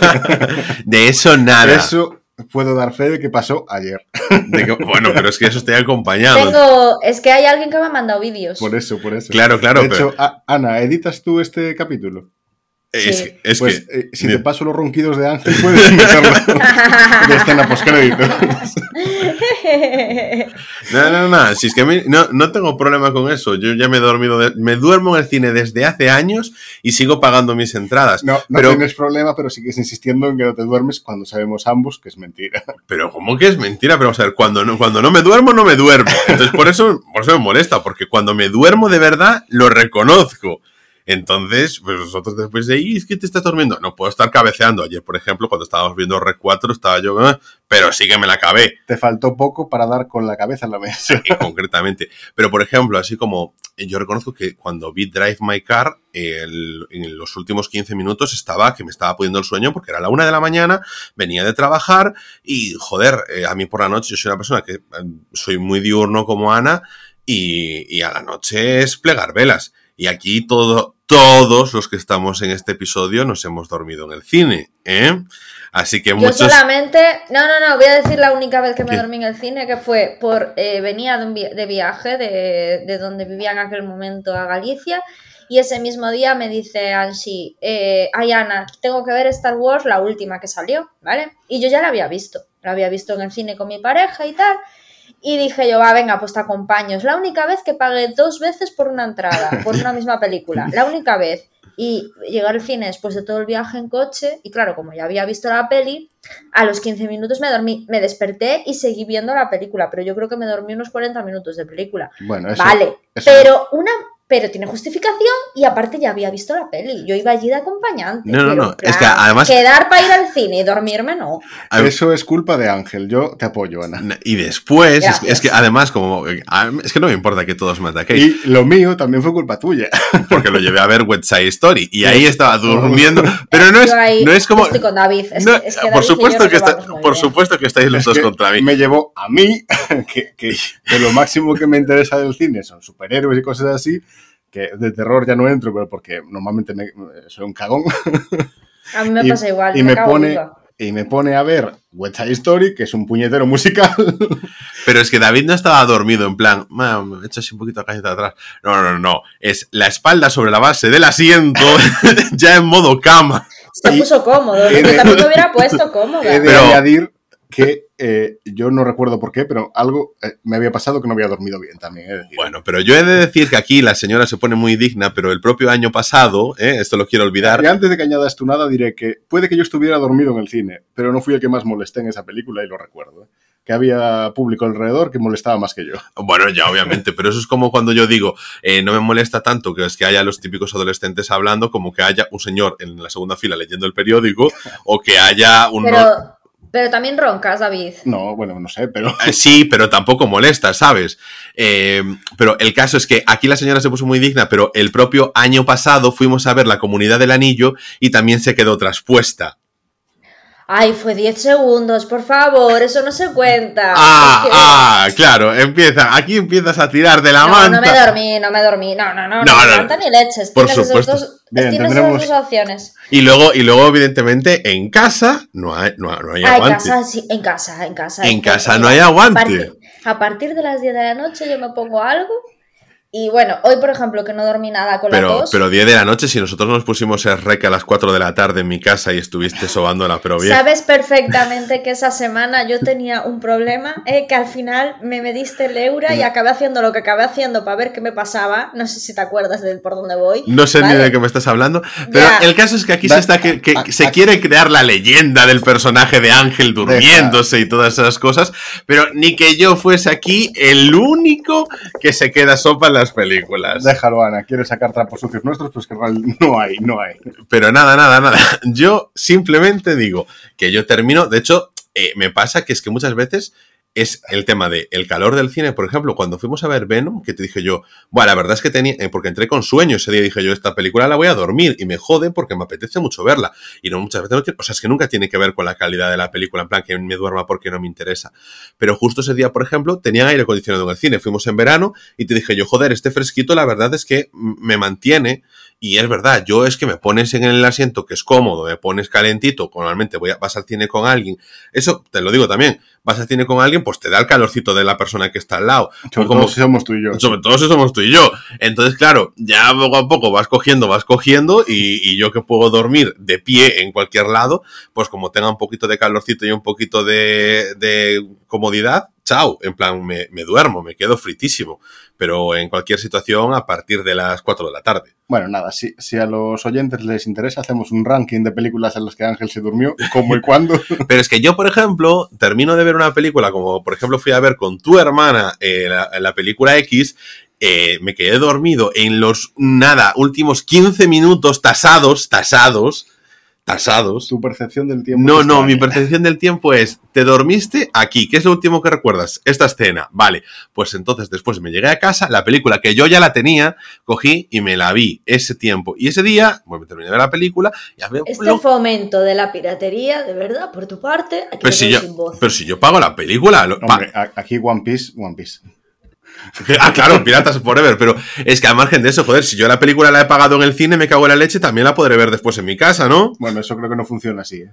Speaker 1: de eso nada.
Speaker 2: Eso puedo dar fe de que pasó ayer.
Speaker 1: De que- bueno, pero es que eso estoy acompañado.
Speaker 3: Tengo, es que hay alguien que me ha mandado vídeos.
Speaker 2: Por eso, por eso.
Speaker 1: Claro, claro,
Speaker 2: De
Speaker 1: pero
Speaker 2: hecho, a- Ana, ¿editas tú este capítulo?
Speaker 1: Es,
Speaker 3: sí.
Speaker 1: es
Speaker 2: pues
Speaker 1: que...
Speaker 2: eh, si te paso los ronquidos de Ángel, puedes meterlo de escena postcrédito.
Speaker 1: No, no, no, si es que a mí no, no tengo problema con eso. Yo ya me he dormido, de- me duermo en el cine desde hace años y sigo pagando mis entradas.
Speaker 2: No, no
Speaker 1: Pero-
Speaker 2: tienes problema, pero sigues insistiendo en que no te duermes cuando sabemos ambos que es mentira.
Speaker 1: Pero ¿cómo que es mentira? Pero vamos a ver, cuando no, cuando no me duermo, no me duermo. Entonces por eso, por eso me molesta, porque cuando me duermo de verdad, lo reconozco. Entonces, pues vosotros después de ahí, es que te estás durmiendo. No puedo estar cabeceando. Ayer, por ejemplo, cuando estábamos viendo Rec 4, estaba yo, "Ah", pero sí que me la acabé.
Speaker 2: Te faltó poco para dar con la cabeza en la mesa.
Speaker 1: eh, concretamente. Pero, por ejemplo, así como eh, yo reconozco que cuando vi Drive My Car, el- en los últimos 15 minutos estaba que me estaba pudiendo el sueño porque era la una de la mañana, venía de trabajar y, joder, eh, a mí por la noche, yo soy una persona que eh, soy muy diurno como Ana y, y a la noche es plegar velas. Y aquí todo, todos los que estamos en este episodio nos hemos dormido en el cine, ¿eh? Así que
Speaker 3: Yo
Speaker 1: muchos...
Speaker 3: solamente, no, no, no, voy a decir la única vez que me
Speaker 1: ¿Qué?
Speaker 3: dormí en el cine, que fue por, eh, venía de, un vi- de viaje de, de donde vivía en aquel momento a Galicia, y ese mismo día me dice Ansi, eh, ay Ana, tengo que ver Star Wars, la última que salió, ¿vale? Y yo ya la había visto, la había visto en el cine con mi pareja y tal, y dije yo, va, venga, pues te acompaño. Es la única vez que pagué dos veces por una entrada, por una misma película, la única vez. Y llegué al cine después de todo el viaje en coche, y claro, como ya había visto la peli, a los 15 minutos me dormí, me desperté y seguí viendo la película, pero yo creo que me dormí unos 40 minutos de película.
Speaker 2: Bueno, eso,
Speaker 3: vale,
Speaker 2: eso-
Speaker 3: pero una pero tiene justificación y aparte ya había visto la peli. Yo iba allí de acompañante.
Speaker 1: No, no, no,
Speaker 3: en
Speaker 1: es que
Speaker 3: plan,
Speaker 1: además-
Speaker 3: Quedar para ir al cine y dormirme, no.
Speaker 1: a-
Speaker 2: eso es culpa de Ángel. Yo te apoyo, Ana.
Speaker 1: Y después, es, es que además, como. Es que no me importa que todos me ataquéis,
Speaker 2: Y lo mío también fue culpa tuya.
Speaker 1: porque lo llevé a ver West Side Story y ahí estaba durmiendo. Pero no es,
Speaker 3: ahí
Speaker 1: no es como.
Speaker 3: Estoy con David. Es
Speaker 1: no,
Speaker 3: que, es que
Speaker 1: por
Speaker 3: David y
Speaker 1: supuesto que está- por
Speaker 3: bien.
Speaker 1: supuesto que estáis los
Speaker 2: Es
Speaker 1: dos
Speaker 2: que
Speaker 1: contra mí.
Speaker 2: Me llevó a mí, que, que- que lo máximo que me interesa del cine son superhéroes y cosas así, que de terror ya no entro, pero porque normalmente me- soy un cagón.
Speaker 3: A mí me
Speaker 2: y-
Speaker 3: pasa igual.
Speaker 2: y
Speaker 3: me,
Speaker 2: me pone-
Speaker 3: viva.
Speaker 2: Y me pone a ver West Side Story, que es un puñetero musical.
Speaker 1: Pero es que David no estaba dormido en plan, "Ma, me he hecho así un poquito a calle atrás. No, no, no. Es la espalda sobre la base del asiento, ya en modo cama.
Speaker 3: Se
Speaker 2: y-
Speaker 3: puso cómodo. Yo también me hubiera puesto cómoda.
Speaker 2: He de
Speaker 1: Pero-
Speaker 2: añadir que eh, yo no recuerdo por qué, pero algo eh, me había pasado que no había dormido bien también. decir.
Speaker 1: Bueno, pero yo he de decir que aquí la señora se pone muy digna, pero el propio año pasado, ¿eh? esto lo quiero olvidar,
Speaker 2: Y antes de que añadas tú nada, diré que puede que yo estuviera dormido en el cine, pero no fui el que más molesté en esa película y lo recuerdo. ¿eh? Que había público alrededor que molestaba más que yo.
Speaker 1: Bueno, ya obviamente, pero eso es como cuando yo digo, eh, no me molesta tanto que es que haya los típicos adolescentes hablando como que haya un señor en la segunda fila leyendo el periódico o que haya un...
Speaker 3: Pero, pero también roncas, David.
Speaker 2: No, bueno, no sé, pero
Speaker 1: Sí, pero tampoco molesta, ¿sabes? Eh, pero el caso es que aquí la señora se puso muy digna, pero el propio año pasado fuimos a ver la comunidad del anillo y también se quedó traspuesta.
Speaker 3: Ay, fue 10 segundos, por favor, eso no se cuenta.
Speaker 1: Ah, ah, claro, empieza, aquí empiezas a tirar de la
Speaker 3: no,
Speaker 1: manta.
Speaker 3: no me dormí, no me dormí. No, no, no,
Speaker 1: No,
Speaker 3: no,
Speaker 1: no,
Speaker 3: manta ni leches.
Speaker 1: por
Speaker 3: Tienes
Speaker 1: supuesto.
Speaker 3: dos-
Speaker 2: Bien,
Speaker 3: tienes
Speaker 2: tendremos-
Speaker 3: esas dos opciones.
Speaker 1: Y luego, y luego, evidentemente, en casa no hay, no, no hay
Speaker 3: Ah, en
Speaker 1: aguante.
Speaker 3: casa, sí, en casa, en casa.
Speaker 1: En casa no hay aguante.
Speaker 3: A partir, a partir de las 10 de la noche yo me pongo algo. Y bueno, hoy, por ejemplo, que no dormí nada con la
Speaker 1: Pero,
Speaker 3: tos.
Speaker 1: pero 10 de la noche, si nosotros nos pusimos el rec a las 4 de la tarde en mi casa y estuviste sobándola, pero bien.
Speaker 3: Sabes perfectamente que esa semana yo tenía un problema, eh, que al final me mediste el eura y acabé haciendo lo que acabé haciendo para ver qué me pasaba. No sé si te acuerdas de por dónde voy.
Speaker 1: No sé ni
Speaker 3: ¿vale?
Speaker 1: de qué me estás hablando, pero
Speaker 3: Ya.
Speaker 1: el caso es que aquí se está que, que se quiere crear la leyenda del personaje de Ángel durmiéndose y todas esas cosas, pero ni que yo fuese aquí el único que se queda sopa en las películas.
Speaker 2: déjalo, Ana. Quieres sacar trapos sucios nuestros, pues que no hay, no hay.
Speaker 1: Pero nada, nada, nada. Yo simplemente digo que yo termino. De hecho, eh, me pasa que es que muchas veces es el tema de el calor del cine. Por ejemplo, cuando fuimos a ver Venom, que te dije yo, bueno, la verdad es que tenía, eh, porque entré con sueño ese día, dije yo, esta película la voy a dormir y me jode porque me apetece mucho verla. Y no muchas veces, no tiene- o sea, es que nunca tiene que ver con la calidad de la película, en plan que me duerma porque no me interesa. Pero justo ese día, por ejemplo, tenían aire acondicionado en el cine. Fuimos en verano y te dije yo, joder, este fresquito, la verdad es que me mantiene y es verdad, yo es que me pones en el asiento que es cómodo, me pones calentito, normalmente voy a, vas al cine con alguien, eso te lo digo también, vas al cine con alguien, pues te da el calorcito de la persona que está al lado.
Speaker 2: Sobre
Speaker 1: como-
Speaker 2: todo si somos tú y yo.
Speaker 1: sobre todo si somos tú y yo. Entonces, claro, ya poco a poco vas cogiendo, vas cogiendo, y, y yo que puedo dormir de pie en cualquier lado, pues como tenga un poquito de calorcito y un poquito de, de comodidad, chao, en plan, me, me duermo, me quedo fritísimo. Pero en cualquier situación, a partir de las 4 de la tarde.
Speaker 2: Bueno, nada, si, si a los oyentes les interesa, hacemos un ranking de películas en las que Ángel se durmió, cómo y cuándo.
Speaker 1: Pero es que yo, por ejemplo, termino de ver una película como, por ejemplo, fui a ver con tu hermana eh, la, la película X, eh, me quedé dormido en los, nada, últimos 15 minutos tasados, tasados, tasados.
Speaker 2: Tu percepción del tiempo.
Speaker 1: No,
Speaker 2: es
Speaker 1: no, mi percepción del tiempo es, te dormiste aquí, ¿qué es lo último que recuerdas? Esta escena, vale, pues entonces después me llegué a casa, la película que yo ya la tenía, cogí y me la vi ese tiempo. Y ese día, bueno, me terminé de ver la película, ya veo...
Speaker 3: Este
Speaker 1: lo-
Speaker 3: fomento de la piratería, de verdad, por tu parte, aquí
Speaker 1: pero, si yo,
Speaker 3: sin voz.
Speaker 1: pero si yo pago la película, lo-
Speaker 2: Hombre, a- aquí One Piece, One Piece.
Speaker 1: Ah, claro, Piratas Forever, pero es que al margen de eso, joder, si yo la película la he pagado en el cine, me cago en la leche, también la podré ver después en mi casa, ¿no?
Speaker 2: Bueno, eso creo que no funciona así. ¿eh?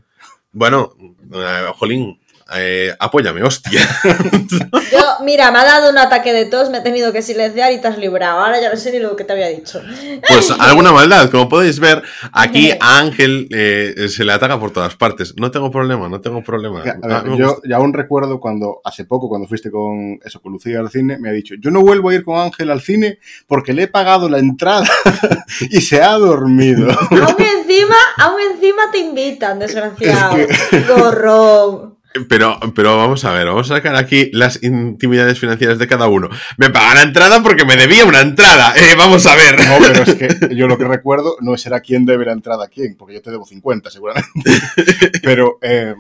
Speaker 1: Bueno, eh, Jolín, eh, apóyame, hostia.
Speaker 3: Yo, mira, me ha dado un ataque de tos, me he tenido que silenciar y te has librado. Ahora ya no sé ni lo que te había dicho.
Speaker 1: Pues alguna maldad, como podéis ver, aquí a Ángel eh, se le ataca por todas partes. No tengo problema, no tengo problema.
Speaker 2: A ver,
Speaker 1: me
Speaker 2: yo ya aún recuerdo cuando, hace poco, cuando fuiste con eso, con Lucía al cine, me ha dicho, yo no vuelvo a ir con Ángel al cine porque le he pagado la entrada y se ha dormido.
Speaker 3: aún encima, aún encima te invitan, desgraciado.
Speaker 2: Es
Speaker 3: Gorrón.
Speaker 1: Pero, pero vamos a ver, vamos a sacar aquí las intimidades financieras de cada uno. Me paga la entrada porque me debía una entrada. Eh, vamos a ver.
Speaker 2: No, pero es que yo lo que recuerdo no será quién debe la entrada a quién, porque yo te debo 50 seguramente. Pero eh,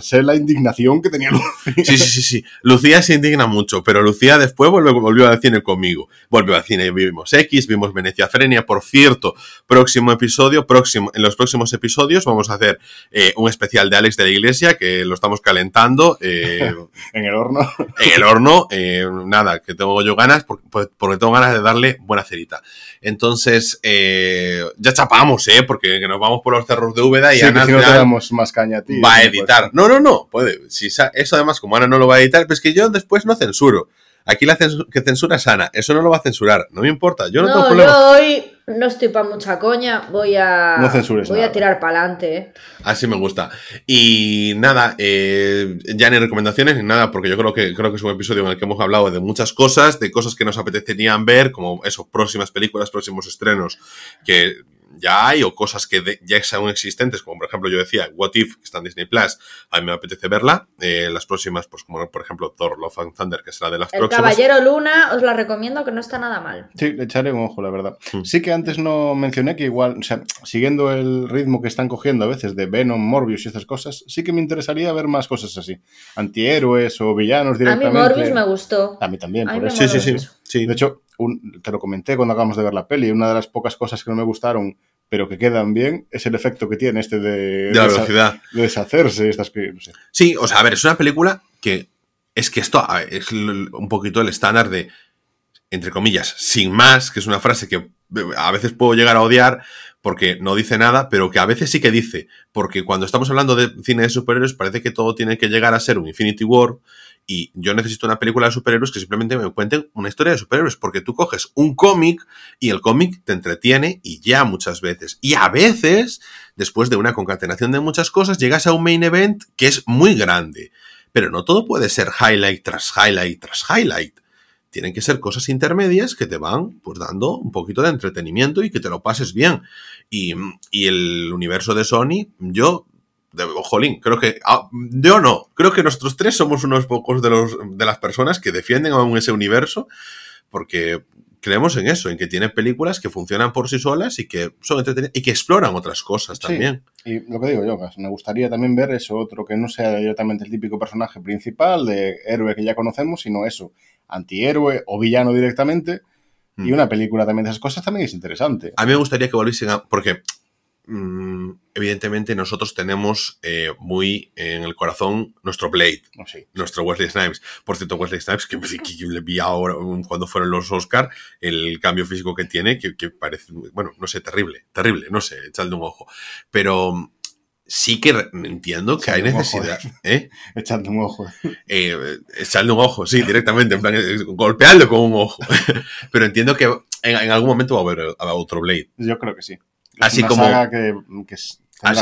Speaker 2: sé la indignación que tenía Lucía.
Speaker 1: Sí, sí, sí, sí. Lucía se indigna mucho, pero Lucía después volvió, volvió al cine conmigo. Volvió al cine, vimos X, vimos Venecia Frenia. Por cierto, próximo episodio, próximo, en los próximos episodios vamos a hacer eh, un especial de Alex de la Iglesia, que lo estamos calentando eh,
Speaker 2: en el horno.
Speaker 1: en el horno. Eh, nada, que tengo yo ganas, porque, porque tengo ganas de darle buena cerita. Entonces, ya chapamos, ¿eh? Porque nos vamos por los cerros de Úbeda y
Speaker 2: Sí,
Speaker 1: Ana
Speaker 2: si no te damos más caña a ti.
Speaker 1: va a
Speaker 2: puede
Speaker 1: editar.
Speaker 2: ser.
Speaker 1: No, no, no, puede. Si eso además, como Ana no lo va a editar, pues que yo después no censuro. Aquí la que censura es Ana. Eso no lo va a censurar. No me importa. Yo no, tengo problema.
Speaker 3: yo hoy, No estoy para mucha coña, voy a,
Speaker 2: No censures
Speaker 3: voy
Speaker 2: nada.
Speaker 3: a tirar para adelante.
Speaker 1: Así me gusta. Y nada, eh, ya ni recomendaciones ni nada, porque yo creo que, creo que es un episodio en el que hemos hablado de muchas cosas, de cosas que nos apetecerían ver, como eso, próximas películas, próximos estrenos que ya hay, o cosas que de- ya son existentes, como por ejemplo yo decía, What If, que está en Disney Plus, a mí me apetece verla. Eh, las próximas, pues como por ejemplo Thor, Love and Thunder, que será de las
Speaker 3: El
Speaker 1: próximas.
Speaker 3: Caballero Luna os la recomiendo que no está nada mal.
Speaker 2: Sí, le echaré un ojo, la verdad.
Speaker 1: Mm.
Speaker 2: Sí que antes no mencioné que igual, o sea, siguiendo el ritmo que están cogiendo a veces de Venom, Morbius y estas cosas, sí que me interesaría ver más cosas así. Antihéroes o villanos
Speaker 3: A mí
Speaker 2: directamente.
Speaker 3: Morbius me gustó.
Speaker 2: A mí también,
Speaker 3: A
Speaker 2: por
Speaker 3: mí
Speaker 2: eso.
Speaker 1: Sí, sí, sí.
Speaker 2: De hecho, un- te lo comenté cuando acabamos de ver la peli, una de las pocas cosas que no me gustaron, pero que quedan bien, es el efecto que tiene este de,
Speaker 1: de la
Speaker 2: desa-
Speaker 1: velocidad.
Speaker 2: de deshacerse, estas que, no sé.
Speaker 1: Sí, o sea, a ver, es una película que es que esto ver, es un poquito el estándar de, entre comillas, sin más, que es una frase que eh, a veces puedo llegar a odiar porque no dice nada, pero que a veces sí que dice, porque cuando estamos hablando de cine de superhéroes parece que todo tiene que llegar a ser un Infinity War y yo necesito una película de superhéroes que simplemente me cuenten una historia de superhéroes, porque tú coges un cómic y el cómic te entretiene y ya muchas veces. Y a veces, después de una concatenación de muchas cosas, llegas a un main event que es muy grande. Pero no todo puede ser highlight tras highlight tras highlight. Tienen que ser cosas intermedias que te van pues dando un poquito de entretenimiento y que te lo pases bien. Y, y el universo de Sony, yo, de, jolín, creo que, ah, yo no, creo que nosotros tres somos unos pocos de, los, de las personas que defienden aún ese universo porque creemos en eso, en que tiene películas que funcionan por sí solas y que son entretenidas y que exploran otras cosas
Speaker 2: Sí.
Speaker 1: también.
Speaker 2: Y lo que digo yo, pues, me gustaría también ver eso otro que no sea directamente el típico personaje principal de héroe que ya conocemos, sino eso, antihéroe o villano directamente. Y
Speaker 1: Mm.
Speaker 2: una película también de esas cosas también es interesante.
Speaker 1: A mí me gustaría que volviesen a. Porque, evidentemente, nosotros tenemos eh, muy en el corazón nuestro Blade,
Speaker 2: sé.
Speaker 1: nuestro Wesley Snipes. Por cierto, Wesley Snipes, que, que yo le vi ahora um, cuando fueron los Oscar, el cambio físico que tiene, que, que parece. Bueno, no sé, terrible, terrible, no sé, echadle un ojo. Pero. mm, Sí que entiendo que hay
Speaker 2: Echadle ojo,
Speaker 1: necesidad. ¿eh?
Speaker 2: Echando un ojo.
Speaker 1: eh, echarle un ojo, sí, directamente, en plan, eh, golpearlo con un ojo. Pero entiendo que en, en algún momento va a haber, otro Blade.
Speaker 2: Yo creo que sí.
Speaker 1: Así como-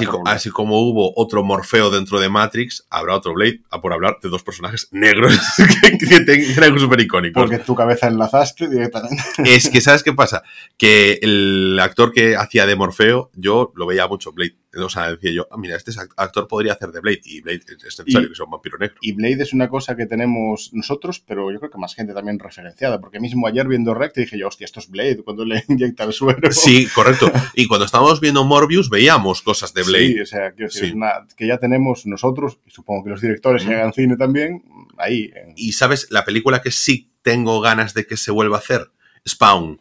Speaker 2: que,
Speaker 1: Así, como hubo otro Morfeo dentro de Matrix, habrá otro Blade, a por hablar de dos personajes negros que, que eran súper icónicos.
Speaker 2: Porque tu cabeza enlazaste directamente.
Speaker 1: Es que, ¿sabes qué pasa? Que el actor que hacía de Morfeo, yo lo veía mucho Blade. O sea, decía yo, ah, mira, este act- actor podría hacer de Blade. Y Blade es necesario
Speaker 2: Y-
Speaker 1: que sea un vampiro negro.
Speaker 2: Y Blade es una cosa que tenemos nosotros, pero yo creo que más gente también referenciada. Porque mismo ayer viendo Rec te dije yo, hostia, esto es Blade cuando le inyecta el suero.
Speaker 1: Sí, correcto. Y cuando estábamos viendo Morbius, veíamos cosas de Blade.
Speaker 2: Sí, o sea, quiero decir,
Speaker 1: Sí.
Speaker 2: una- que ya tenemos nosotros, y supongo que los directores que
Speaker 1: Mm.
Speaker 2: hagan cine también, ahí. en-
Speaker 1: Y sabes, la película que sí tengo ganas de que se vuelva a hacer, Spawn.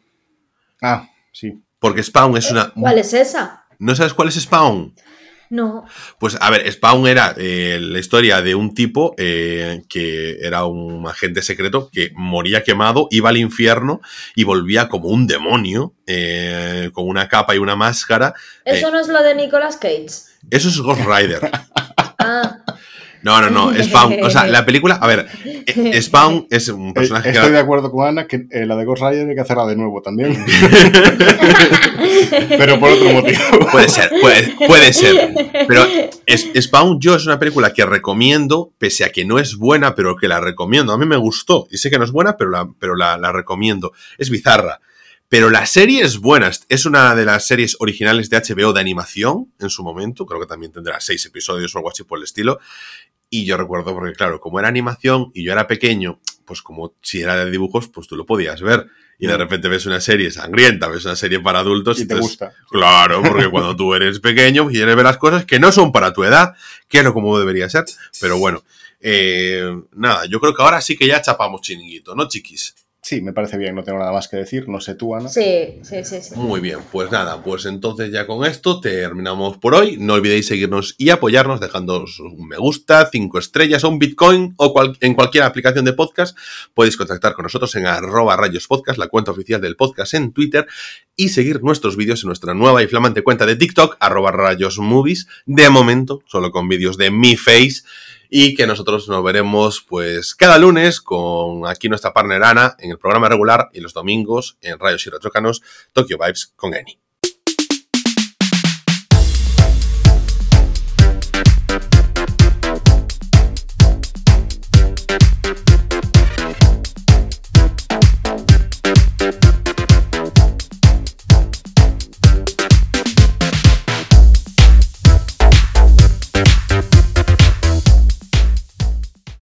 Speaker 2: Ah, sí.
Speaker 1: Porque Spawn es una...
Speaker 3: ¿Cuál es esa?
Speaker 1: ¿No sabes cuál es Spawn?
Speaker 3: No.
Speaker 1: Pues a ver, Spawn era eh, la historia de un tipo eh, que era un agente secreto que moría quemado, iba al infierno y volvía como un demonio, eh, con una capa y una máscara.
Speaker 3: Eso no es lo de Nicolas Cage.
Speaker 1: Eso es Ghost Rider.
Speaker 3: Ah,
Speaker 1: No, no, no, Spawn. O sea, la película, a ver, Spawn es un
Speaker 2: Eh,
Speaker 1: personaje que
Speaker 2: Estoy de acuerdo con Ana que eh, la de Ghost Rider hay que hacerla de nuevo también. pero por otro motivo.
Speaker 1: Puede ser, puede, puede ser. Pero es- Spawn yo es una película que recomiendo, pese a que no es buena, pero que la recomiendo. A mí me gustó. Y sé que no es buena, pero la, pero la, la recomiendo. Es bizarra. Pero la serie es buena. Es una de las series originales de HBO de animación en su momento. Creo que también tendrá seis episodios o algo así por el estilo. Y yo recuerdo, porque claro, como era animación y yo era pequeño, pues como si era de dibujos, pues tú lo podías ver. Y de
Speaker 2: Mm.
Speaker 1: repente ves una serie sangrienta, ves una serie para adultos.
Speaker 2: Y te
Speaker 1: entonces-
Speaker 2: gusta.
Speaker 1: Claro, porque cuando tú eres pequeño quieres ver las cosas que no son para tu edad, que es lo como debería ser. Pero bueno, eh, nada, yo creo que ahora sí que ya chapamos chiringuito, ¿no, chiquis?
Speaker 2: Sí, me parece bien, no tengo nada más que decir. No sé tú, Ana.
Speaker 3: sí, sí, sí, sí.
Speaker 1: Muy bien, pues nada, pues entonces ya con esto terminamos por hoy. No olvidéis seguirnos y apoyarnos dejando un me gusta, cinco estrellas o un bitcoin o cual- en cualquier aplicación de podcast. Podéis contactar con nosotros en arroba rayos podcast, la cuenta oficial del podcast en Twitter y seguir nuestros vídeos en nuestra nueva y flamante cuenta de TikTok, arroba rayos movies. De momento, solo con vídeos de mi face. Y que nosotros nos veremos pues cada lunes con aquí nuestra partner Ana en el programa regular y los domingos en Rayos y Retrócanos Tokyo Vibes con Eni.